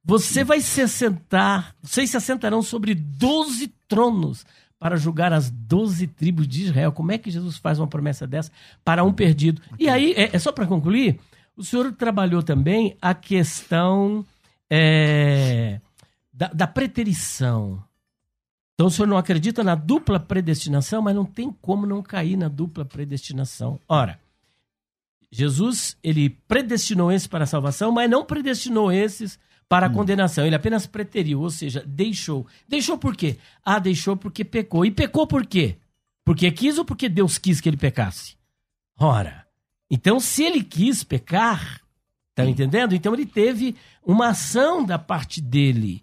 você vai se assentar, vocês se assentarão sobre doze tronos para julgar as doze tribos de Israel. Como é que Jesus faz uma promessa dessa para um perdido? E aí, é, é só para concluir, o senhor trabalhou também a questão é, da, da preterição. Então o senhor não acredita na dupla predestinação, mas não tem como não cair na dupla predestinação. Ora, Jesus, ele predestinou esses para a salvação, mas não predestinou esses para a hum. condenação. Ele apenas preteriu, ou seja, deixou. Deixou por quê? Ah, deixou porque pecou. E pecou por quê? Porque quis ou porque Deus quis que ele pecasse? Ora, então se ele quis pecar, tá entendendo? Então ele teve uma ação da parte dele.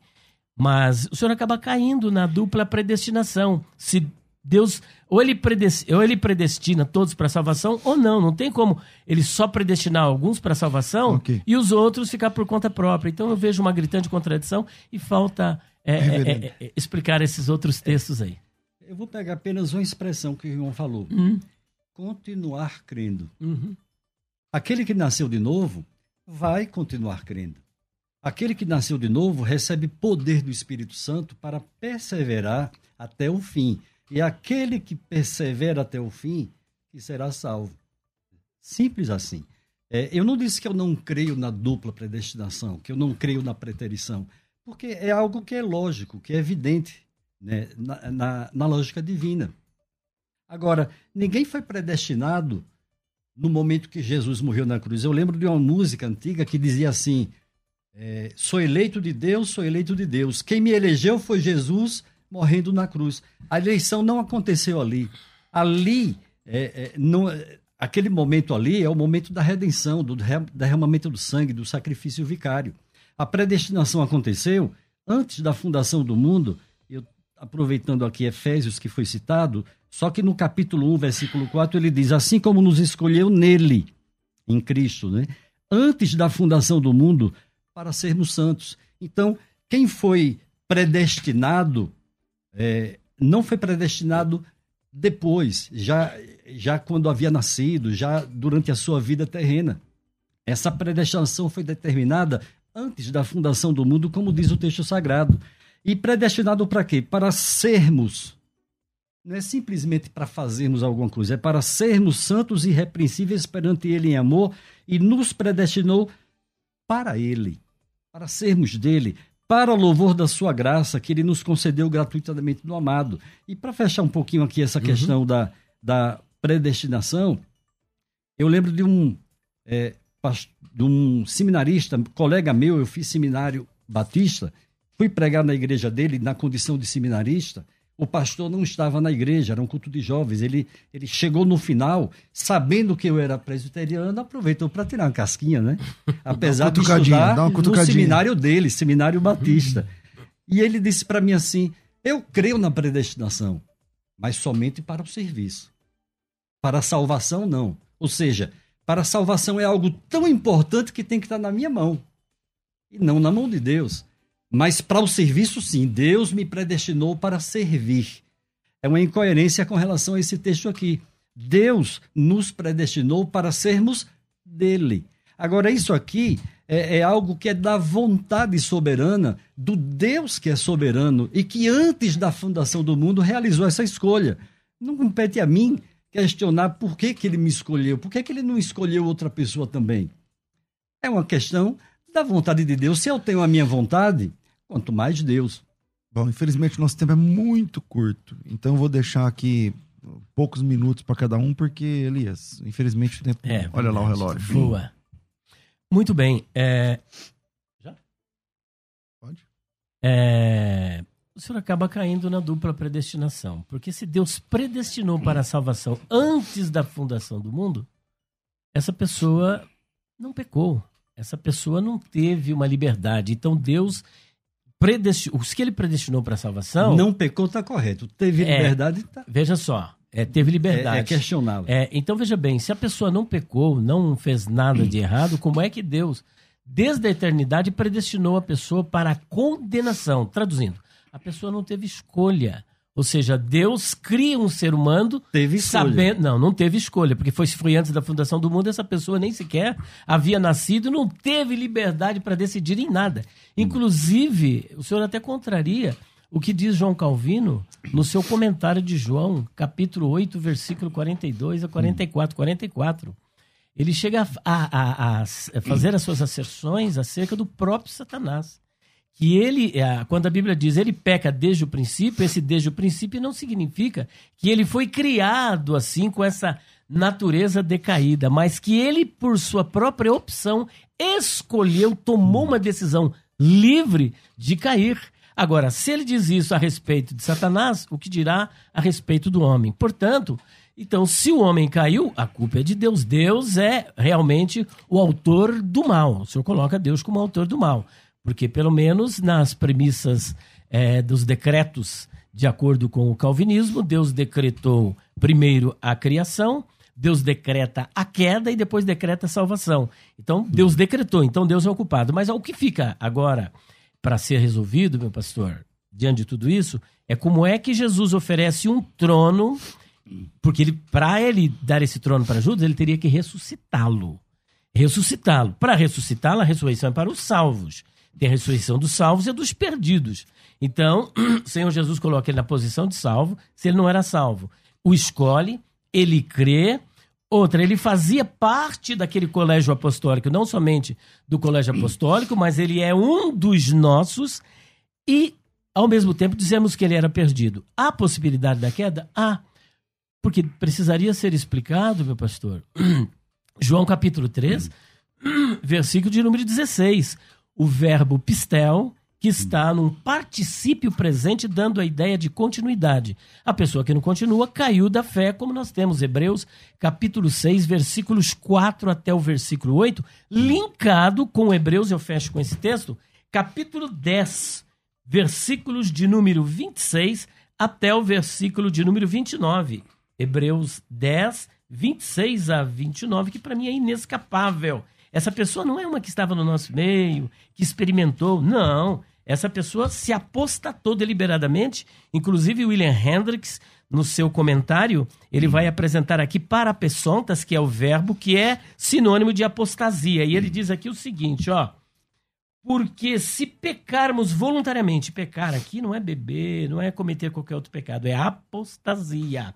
Mas o senhor acaba caindo na dupla predestinação. Se Deus ou ele, predestina, ou ele predestina todos para salvação ou não. Não tem como ele só predestinar alguns para salvação okay. e os outros ficar por conta própria. Então eu vejo uma gritante contradição e falta é, é, é, é, explicar esses outros textos aí. Eu vou pegar apenas uma expressão que o irmão falou: uhum. continuar crendo. Uhum. Aquele que nasceu de novo vai continuar crendo. Aquele que nasceu de novo recebe poder do Espírito Santo para perseverar até o fim. E aquele que persevera até o fim, que será salvo. Simples assim. É, eu não disse que eu não creio na dupla predestinação, que eu não creio na preterição, porque é algo que é lógico, que é evidente né, na, na, na lógica divina. Agora, ninguém foi predestinado no momento que Jesus morreu na cruz. Eu lembro de uma música antiga que dizia assim: é, sou eleito de Deus, sou eleito de Deus. Quem me elegeu foi Jesus morrendo na cruz. A eleição não aconteceu ali. Ali, é, é, não, aquele momento ali é o momento da redenção, do derramamento do sangue, do sacrifício vicário. A predestinação aconteceu antes da fundação do mundo. Eu, aproveitando aqui Efésios, que foi citado, só que no capítulo 1, versículo 4, ele diz: Assim como nos escolheu nele, em Cristo, né? antes da fundação do mundo, para sermos santos. Então, quem foi predestinado é, não foi predestinado depois, já, já quando havia nascido, já durante a sua vida terrena. Essa predestinação foi determinada antes da fundação do mundo, como diz o texto sagrado. E predestinado para quê? Para sermos. Não é simplesmente para fazermos alguma coisa, é para sermos santos e irrepreensíveis perante Ele em amor e nos predestinou para Ele para sermos dele, para o louvor da sua graça que ele nos concedeu gratuitamente no amado. E para fechar um pouquinho aqui essa uhum. questão da, da predestinação, eu lembro de um, é, de um seminarista, colega meu, eu fiz seminário batista, fui pregar na igreja dele na condição de seminarista, o pastor não estava na igreja, era um culto de jovens. Ele, ele chegou no final, sabendo que eu era presbiteriano, aproveitou para tirar uma casquinha, né? [laughs] Apesar de estudar no seminário dele, seminário batista. E ele disse para mim assim: Eu creio na predestinação, mas somente para o serviço. Para a salvação, não. Ou seja, para a salvação é algo tão importante que tem que estar na minha mão e não na mão de Deus. Mas para o serviço, sim, Deus me predestinou para servir. É uma incoerência com relação a esse texto aqui. Deus nos predestinou para sermos dele. Agora, isso aqui é, é, algo que é da vontade soberana do Deus que é soberano e que antes da fundação do mundo realizou essa escolha. Não compete a mim questionar por que, que ele me escolheu, por que, que ele não escolheu outra pessoa também. É uma questão da vontade de Deus. Se eu tenho a minha vontade, quanto mais Deus. Bom, infelizmente nosso tempo é muito curto, então eu vou deixar aqui poucos minutos para cada um, porque, Elias, infelizmente o tempo. É, olha lá o relógio. Boa. Muito bem. É... Já? Pode. É... O senhor acaba caindo na dupla predestinação. Porque se Deus predestinou para a salvação antes da fundação do mundo, essa pessoa não pecou essa pessoa não teve uma liberdade. Então Deus predestinou, os que ele predestinou para a salvação. Não pecou, está correto. Teve é, liberdade. Tá... Veja só, é, teve liberdade. É, é questionável. É, então veja bem, se a pessoa não pecou, não fez nada de errado, como é que Deus, desde a eternidade, predestinou a pessoa para a condenação? Traduzindo, a pessoa não teve escolha. Ou seja, Deus cria um ser humano teve sabendo. Não, não teve escolha, porque foi, foi antes da fundação do mundo, essa pessoa nem sequer havia nascido, não teve liberdade para decidir em nada. Inclusive, o senhor até contraria o que diz João Calvino no seu comentário de João, capítulo 8, versículo 42 a 44. 44. Ele chega a, a, a fazer as suas asserções acerca do próprio Satanás. Que ele, é, quando a Bíblia diz ele peca desde o princípio, esse desde o princípio não significa que ele foi criado assim com essa natureza decaída, mas que ele, por sua própria opção, escolheu, tomou uma decisão livre de cair. Agora, se ele diz isso a respeito de Satanás, o que dirá a respeito do homem? Portanto, então, se o homem caiu, a culpa é de Deus. Deus é realmente o autor do mal. O senhor coloca Deus como autor do mal. Porque, pelo menos nas premissas é, dos decretos, de acordo com o calvinismo, Deus decretou primeiro a criação, Deus decreta a queda e depois decreta a salvação. Então, Deus decretou, então Deus é o culpado. Mas o que fica agora para ser resolvido, meu pastor, diante de tudo isso, é como é que Jesus oferece um trono, porque ele, para ele dar esse trono para Judas, ele teria que ressuscitá-lo. Ressuscitá-lo. Para ressuscitá-lo, a ressurreição é para os salvos. Tem a ressurreição dos salvos e dos perdidos. Então, [clears throat] o Senhor Jesus coloca ele na posição de salvo, se ele não era salvo. O escolhe, ele crê. Outra, ele fazia parte daquele colégio apostólico, não somente do colégio apostólico, mas ele é um dos nossos e, ao mesmo tempo, dizemos que ele era perdido. Há possibilidade da queda? Há. Porque precisaria ser explicado, meu pastor. [clears throat] João capítulo 3, [clears throat] versículo de número 16. O verbo pistel que está num particípio presente, dando a ideia de continuidade. A pessoa que não continua caiu da fé, como nós temos Hebreus capítulo 6, versículos 4 até o versículo 8, linkado com Hebreus, eu fecho com esse texto, capítulo 10, versículos de número 26 até o versículo de número 29. Hebreus 10, 26 a 29, que para mim é inescapável. Essa pessoa não é uma que estava no nosso meio, que experimentou. Não. Essa pessoa se apostatou deliberadamente. Inclusive, William Hendricks, no seu comentário, ele vai apresentar aqui parapessontas, que é o verbo que é sinônimo de apostasia. E ele diz aqui o seguinte, ó. Porque se pecarmos voluntariamente, pecar aqui não é beber, não é cometer qualquer outro pecado, é apostasia.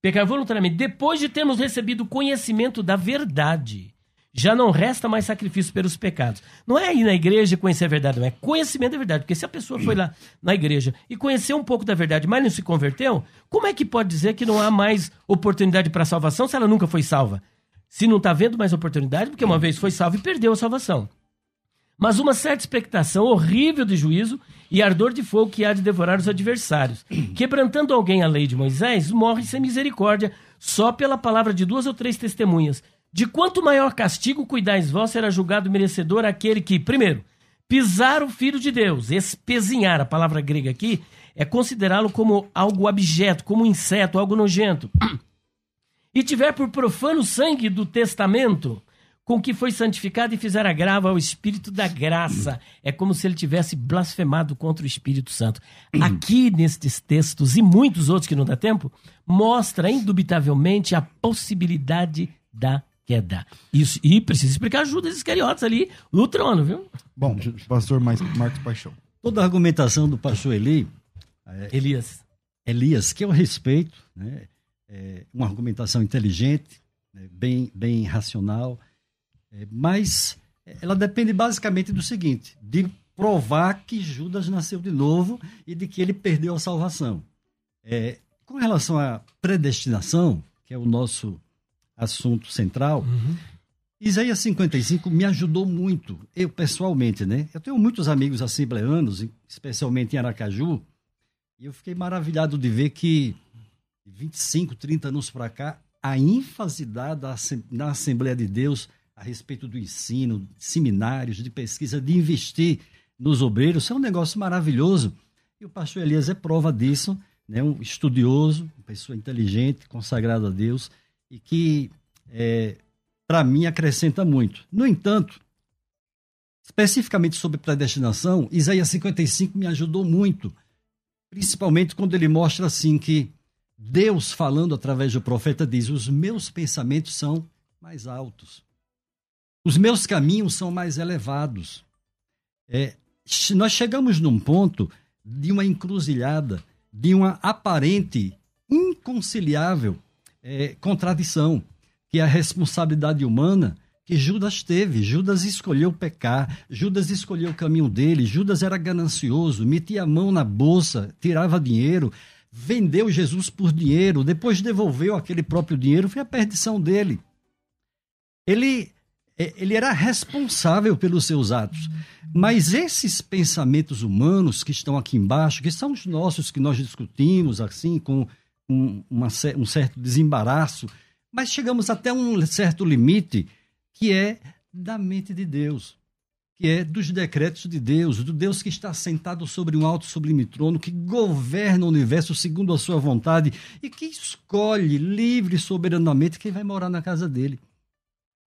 Pecar voluntariamente, depois de termos recebido conhecimento da verdade já não resta mais sacrifício pelos pecados. Não é ir na igreja e conhecer a verdade, não é conhecimento da verdade. Porque se a pessoa foi lá na igreja e conheceu um pouco da verdade, mas não se converteu, como é que pode dizer que não há mais oportunidade para salvação se ela nunca foi salva? Se não está vendo mais oportunidade, porque uma vez foi salva e perdeu a salvação. Mas uma certa expectação horrível de juízo e ardor de fogo que há de devorar os adversários. [clears throat] Quebrantando alguém a lei de Moisés, morre sem misericórdia, só pela palavra de duas ou três testemunhas. De quanto maior castigo cuidais vós, será julgado merecedor aquele que, primeiro, pisar o Filho de Deus, espezinhar, a palavra grega aqui, é considerá-lo como algo abjeto, como um inseto, algo nojento. E tiver por profano sangue do testamento, com que foi santificado e fizer agravo ao Espírito da graça. É como se ele tivesse blasfemado contra o Espírito Santo. Aqui, nestes textos e muitos outros que não dá tempo, mostra indubitavelmente a possibilidade da queda. Isso, e precisa explicar Judas Iscariotes ali no trono, viu? Bom, pastor Marcos Paixão. Toda a argumentação do pastor Eli, é, Elias. Elias, que eu respeito, né? É uma argumentação inteligente, né? bem, bem racional, é, mas ela depende basicamente do seguinte: de provar que Judas nasceu de novo e de que ele perdeu a salvação. É, com relação à predestinação, que é o nosso assunto central, uhum. Isaías 55 me ajudou muito, eu pessoalmente, né? Eu tenho muitos amigos assembleanos, especialmente em Aracaju, e eu fiquei maravilhado de ver que 25, 30 anos para cá, a ênfase dada na Assembleia de Deus a respeito do ensino, seminários, de pesquisa, de investir nos obreiros, é um negócio maravilhoso. E o pastor Elias é prova disso, né? um estudioso, uma pessoa inteligente, consagrada a Deus e que, é, para mim, acrescenta muito. No entanto, especificamente sobre predestinação, Isaías 55 me ajudou muito, principalmente quando ele mostra assim que Deus, falando através do profeta, diz: Os meus pensamentos são mais altos, os meus caminhos são mais elevados. É, nós chegamos num ponto de uma encruzilhada, de uma aparente, inconciliável é, contradição, que é a responsabilidade humana que Judas teve. Judas escolheu pecar, Judas escolheu o caminho dele, Judas era ganancioso, metia a mão na bolsa, tirava dinheiro, vendeu Jesus por dinheiro, depois devolveu aquele próprio dinheiro, foi a perdição dele. Ele, é, ele era responsável pelos seus atos. Mas esses pensamentos humanos que estão aqui embaixo, que são os nossos que nós discutimos assim com um, uma, um certo desembaraço, mas chegamos até um certo limite que é da mente de Deus, que é dos decretos de Deus, do Deus que está sentado sobre um alto sublime trono, que governa o universo segundo a sua vontade e que escolhe livre e soberanamente quem vai morar na casa dele.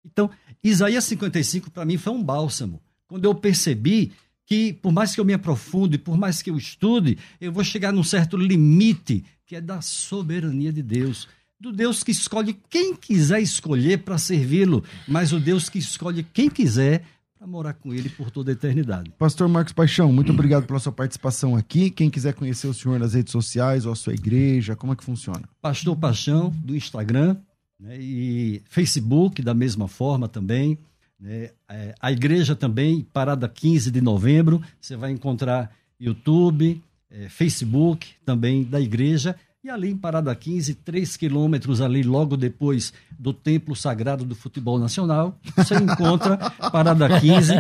Então, Isaías 55 para mim foi um bálsamo. Quando eu percebi que, por mais que eu me aprofunde, por mais que eu estude, eu vou chegar num certo limite que é da soberania de Deus. Do Deus que escolhe quem quiser escolher para servi-lo, mas o Deus que escolhe quem quiser para morar com ele por toda a eternidade. Pastor Marcos Paixão, muito obrigado pela sua participação aqui. Quem quiser conhecer o senhor nas redes sociais ou a sua igreja, como é que funciona? Pastor Paixão, do Instagram né, e Facebook, da mesma forma também. Né, é, a igreja também, parada 15 de novembro, você vai encontrar YouTube, é, Facebook também da igreja e ali em Parada 15, 3 quilômetros ali, logo depois do Templo Sagrado do Futebol Nacional, você [laughs] encontra Parada 15,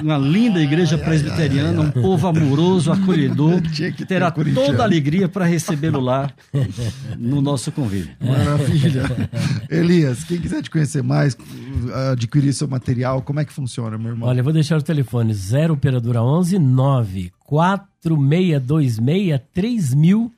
uma linda igreja presbiteriana, um povo amoroso, acolhedor, [laughs] que terá toda a alegria para recebê-lo lá no nosso convívio. Maravilha. Elias, quem quiser te conhecer mais, adquirir seu material, como é que funciona, meu irmão? Olha, eu vou deixar o telefone 0 operadora 11 9 4626 3000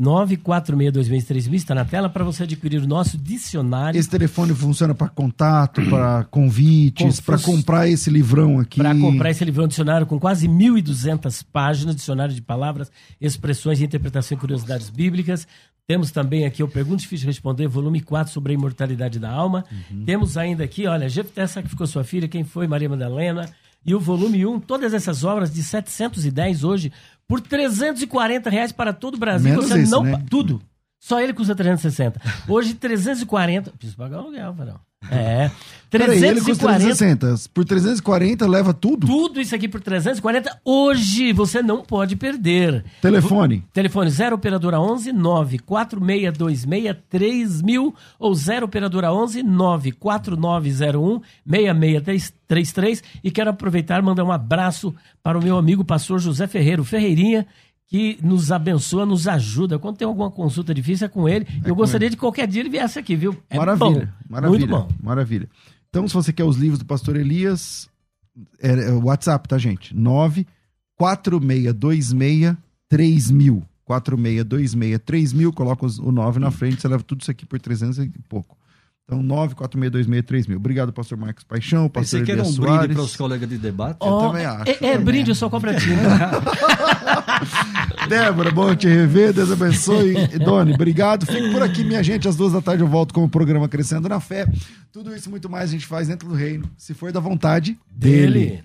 946263000 está na tela para você adquirir o nosso dicionário. Esse telefone funciona para contato, para convites, para comprar esse livrão aqui. Para comprar esse livrão dicionário com quase 1.200 páginas, dicionário de palavras, expressões, interpretação e curiosidades bíblicas. Temos também aqui o Pergunta Difícil de Responder, volume 4 sobre a imortalidade da alma. Uhum. Temos ainda aqui, olha, Jefté sacrificou sua filha, quem foi? Maria Madalena. E o volume 1, todas essas obras de 710 hoje, por 340 reais para todo o Brasil. Menos você esse, não. Né? Tudo. Só ele custa 360. Hoje, 340. Preciso pagar o aluguel, Varão. É. 340. ele custa 360. Por 340 leva tudo? Tudo isso aqui por 340. Hoje você não pode perder. Telefone? Telefone 0 operadora 11 94626 3000 ou 0 operadora 11 94901 6633 e quero aproveitar e mandar um abraço para o meu amigo pastor José Ferreiro Ferreirinha que nos abençoa, nos ajuda. Quando tem alguma consulta difícil, é com ele. É eu com gostaria ele. de qualquer dia ele viesse aqui, viu? É maravilha, bom, maravilha. Muito bom. Maravilha. Então, se você quer os livros do pastor Elias, é, é o WhatsApp, tá, gente? 94626 3000. 4626 3000, coloca o 9 na frente, você leva tudo isso aqui por 300 e pouco. Então, 946263000. Obrigado, pastor Marcos Paixão, pastor Pensei que era um Soares. brinde para os colegas de debate. Oh, eu também acho. É, é brinde, eu só compro a ti. Né? [laughs] Débora, bom te rever, Deus abençoe. Doni, obrigado. Fique por aqui, minha gente. Às duas da tarde eu volto com o programa Crescendo na Fé. Tudo isso e muito mais a gente faz dentro do reino, se for da vontade dele. dele.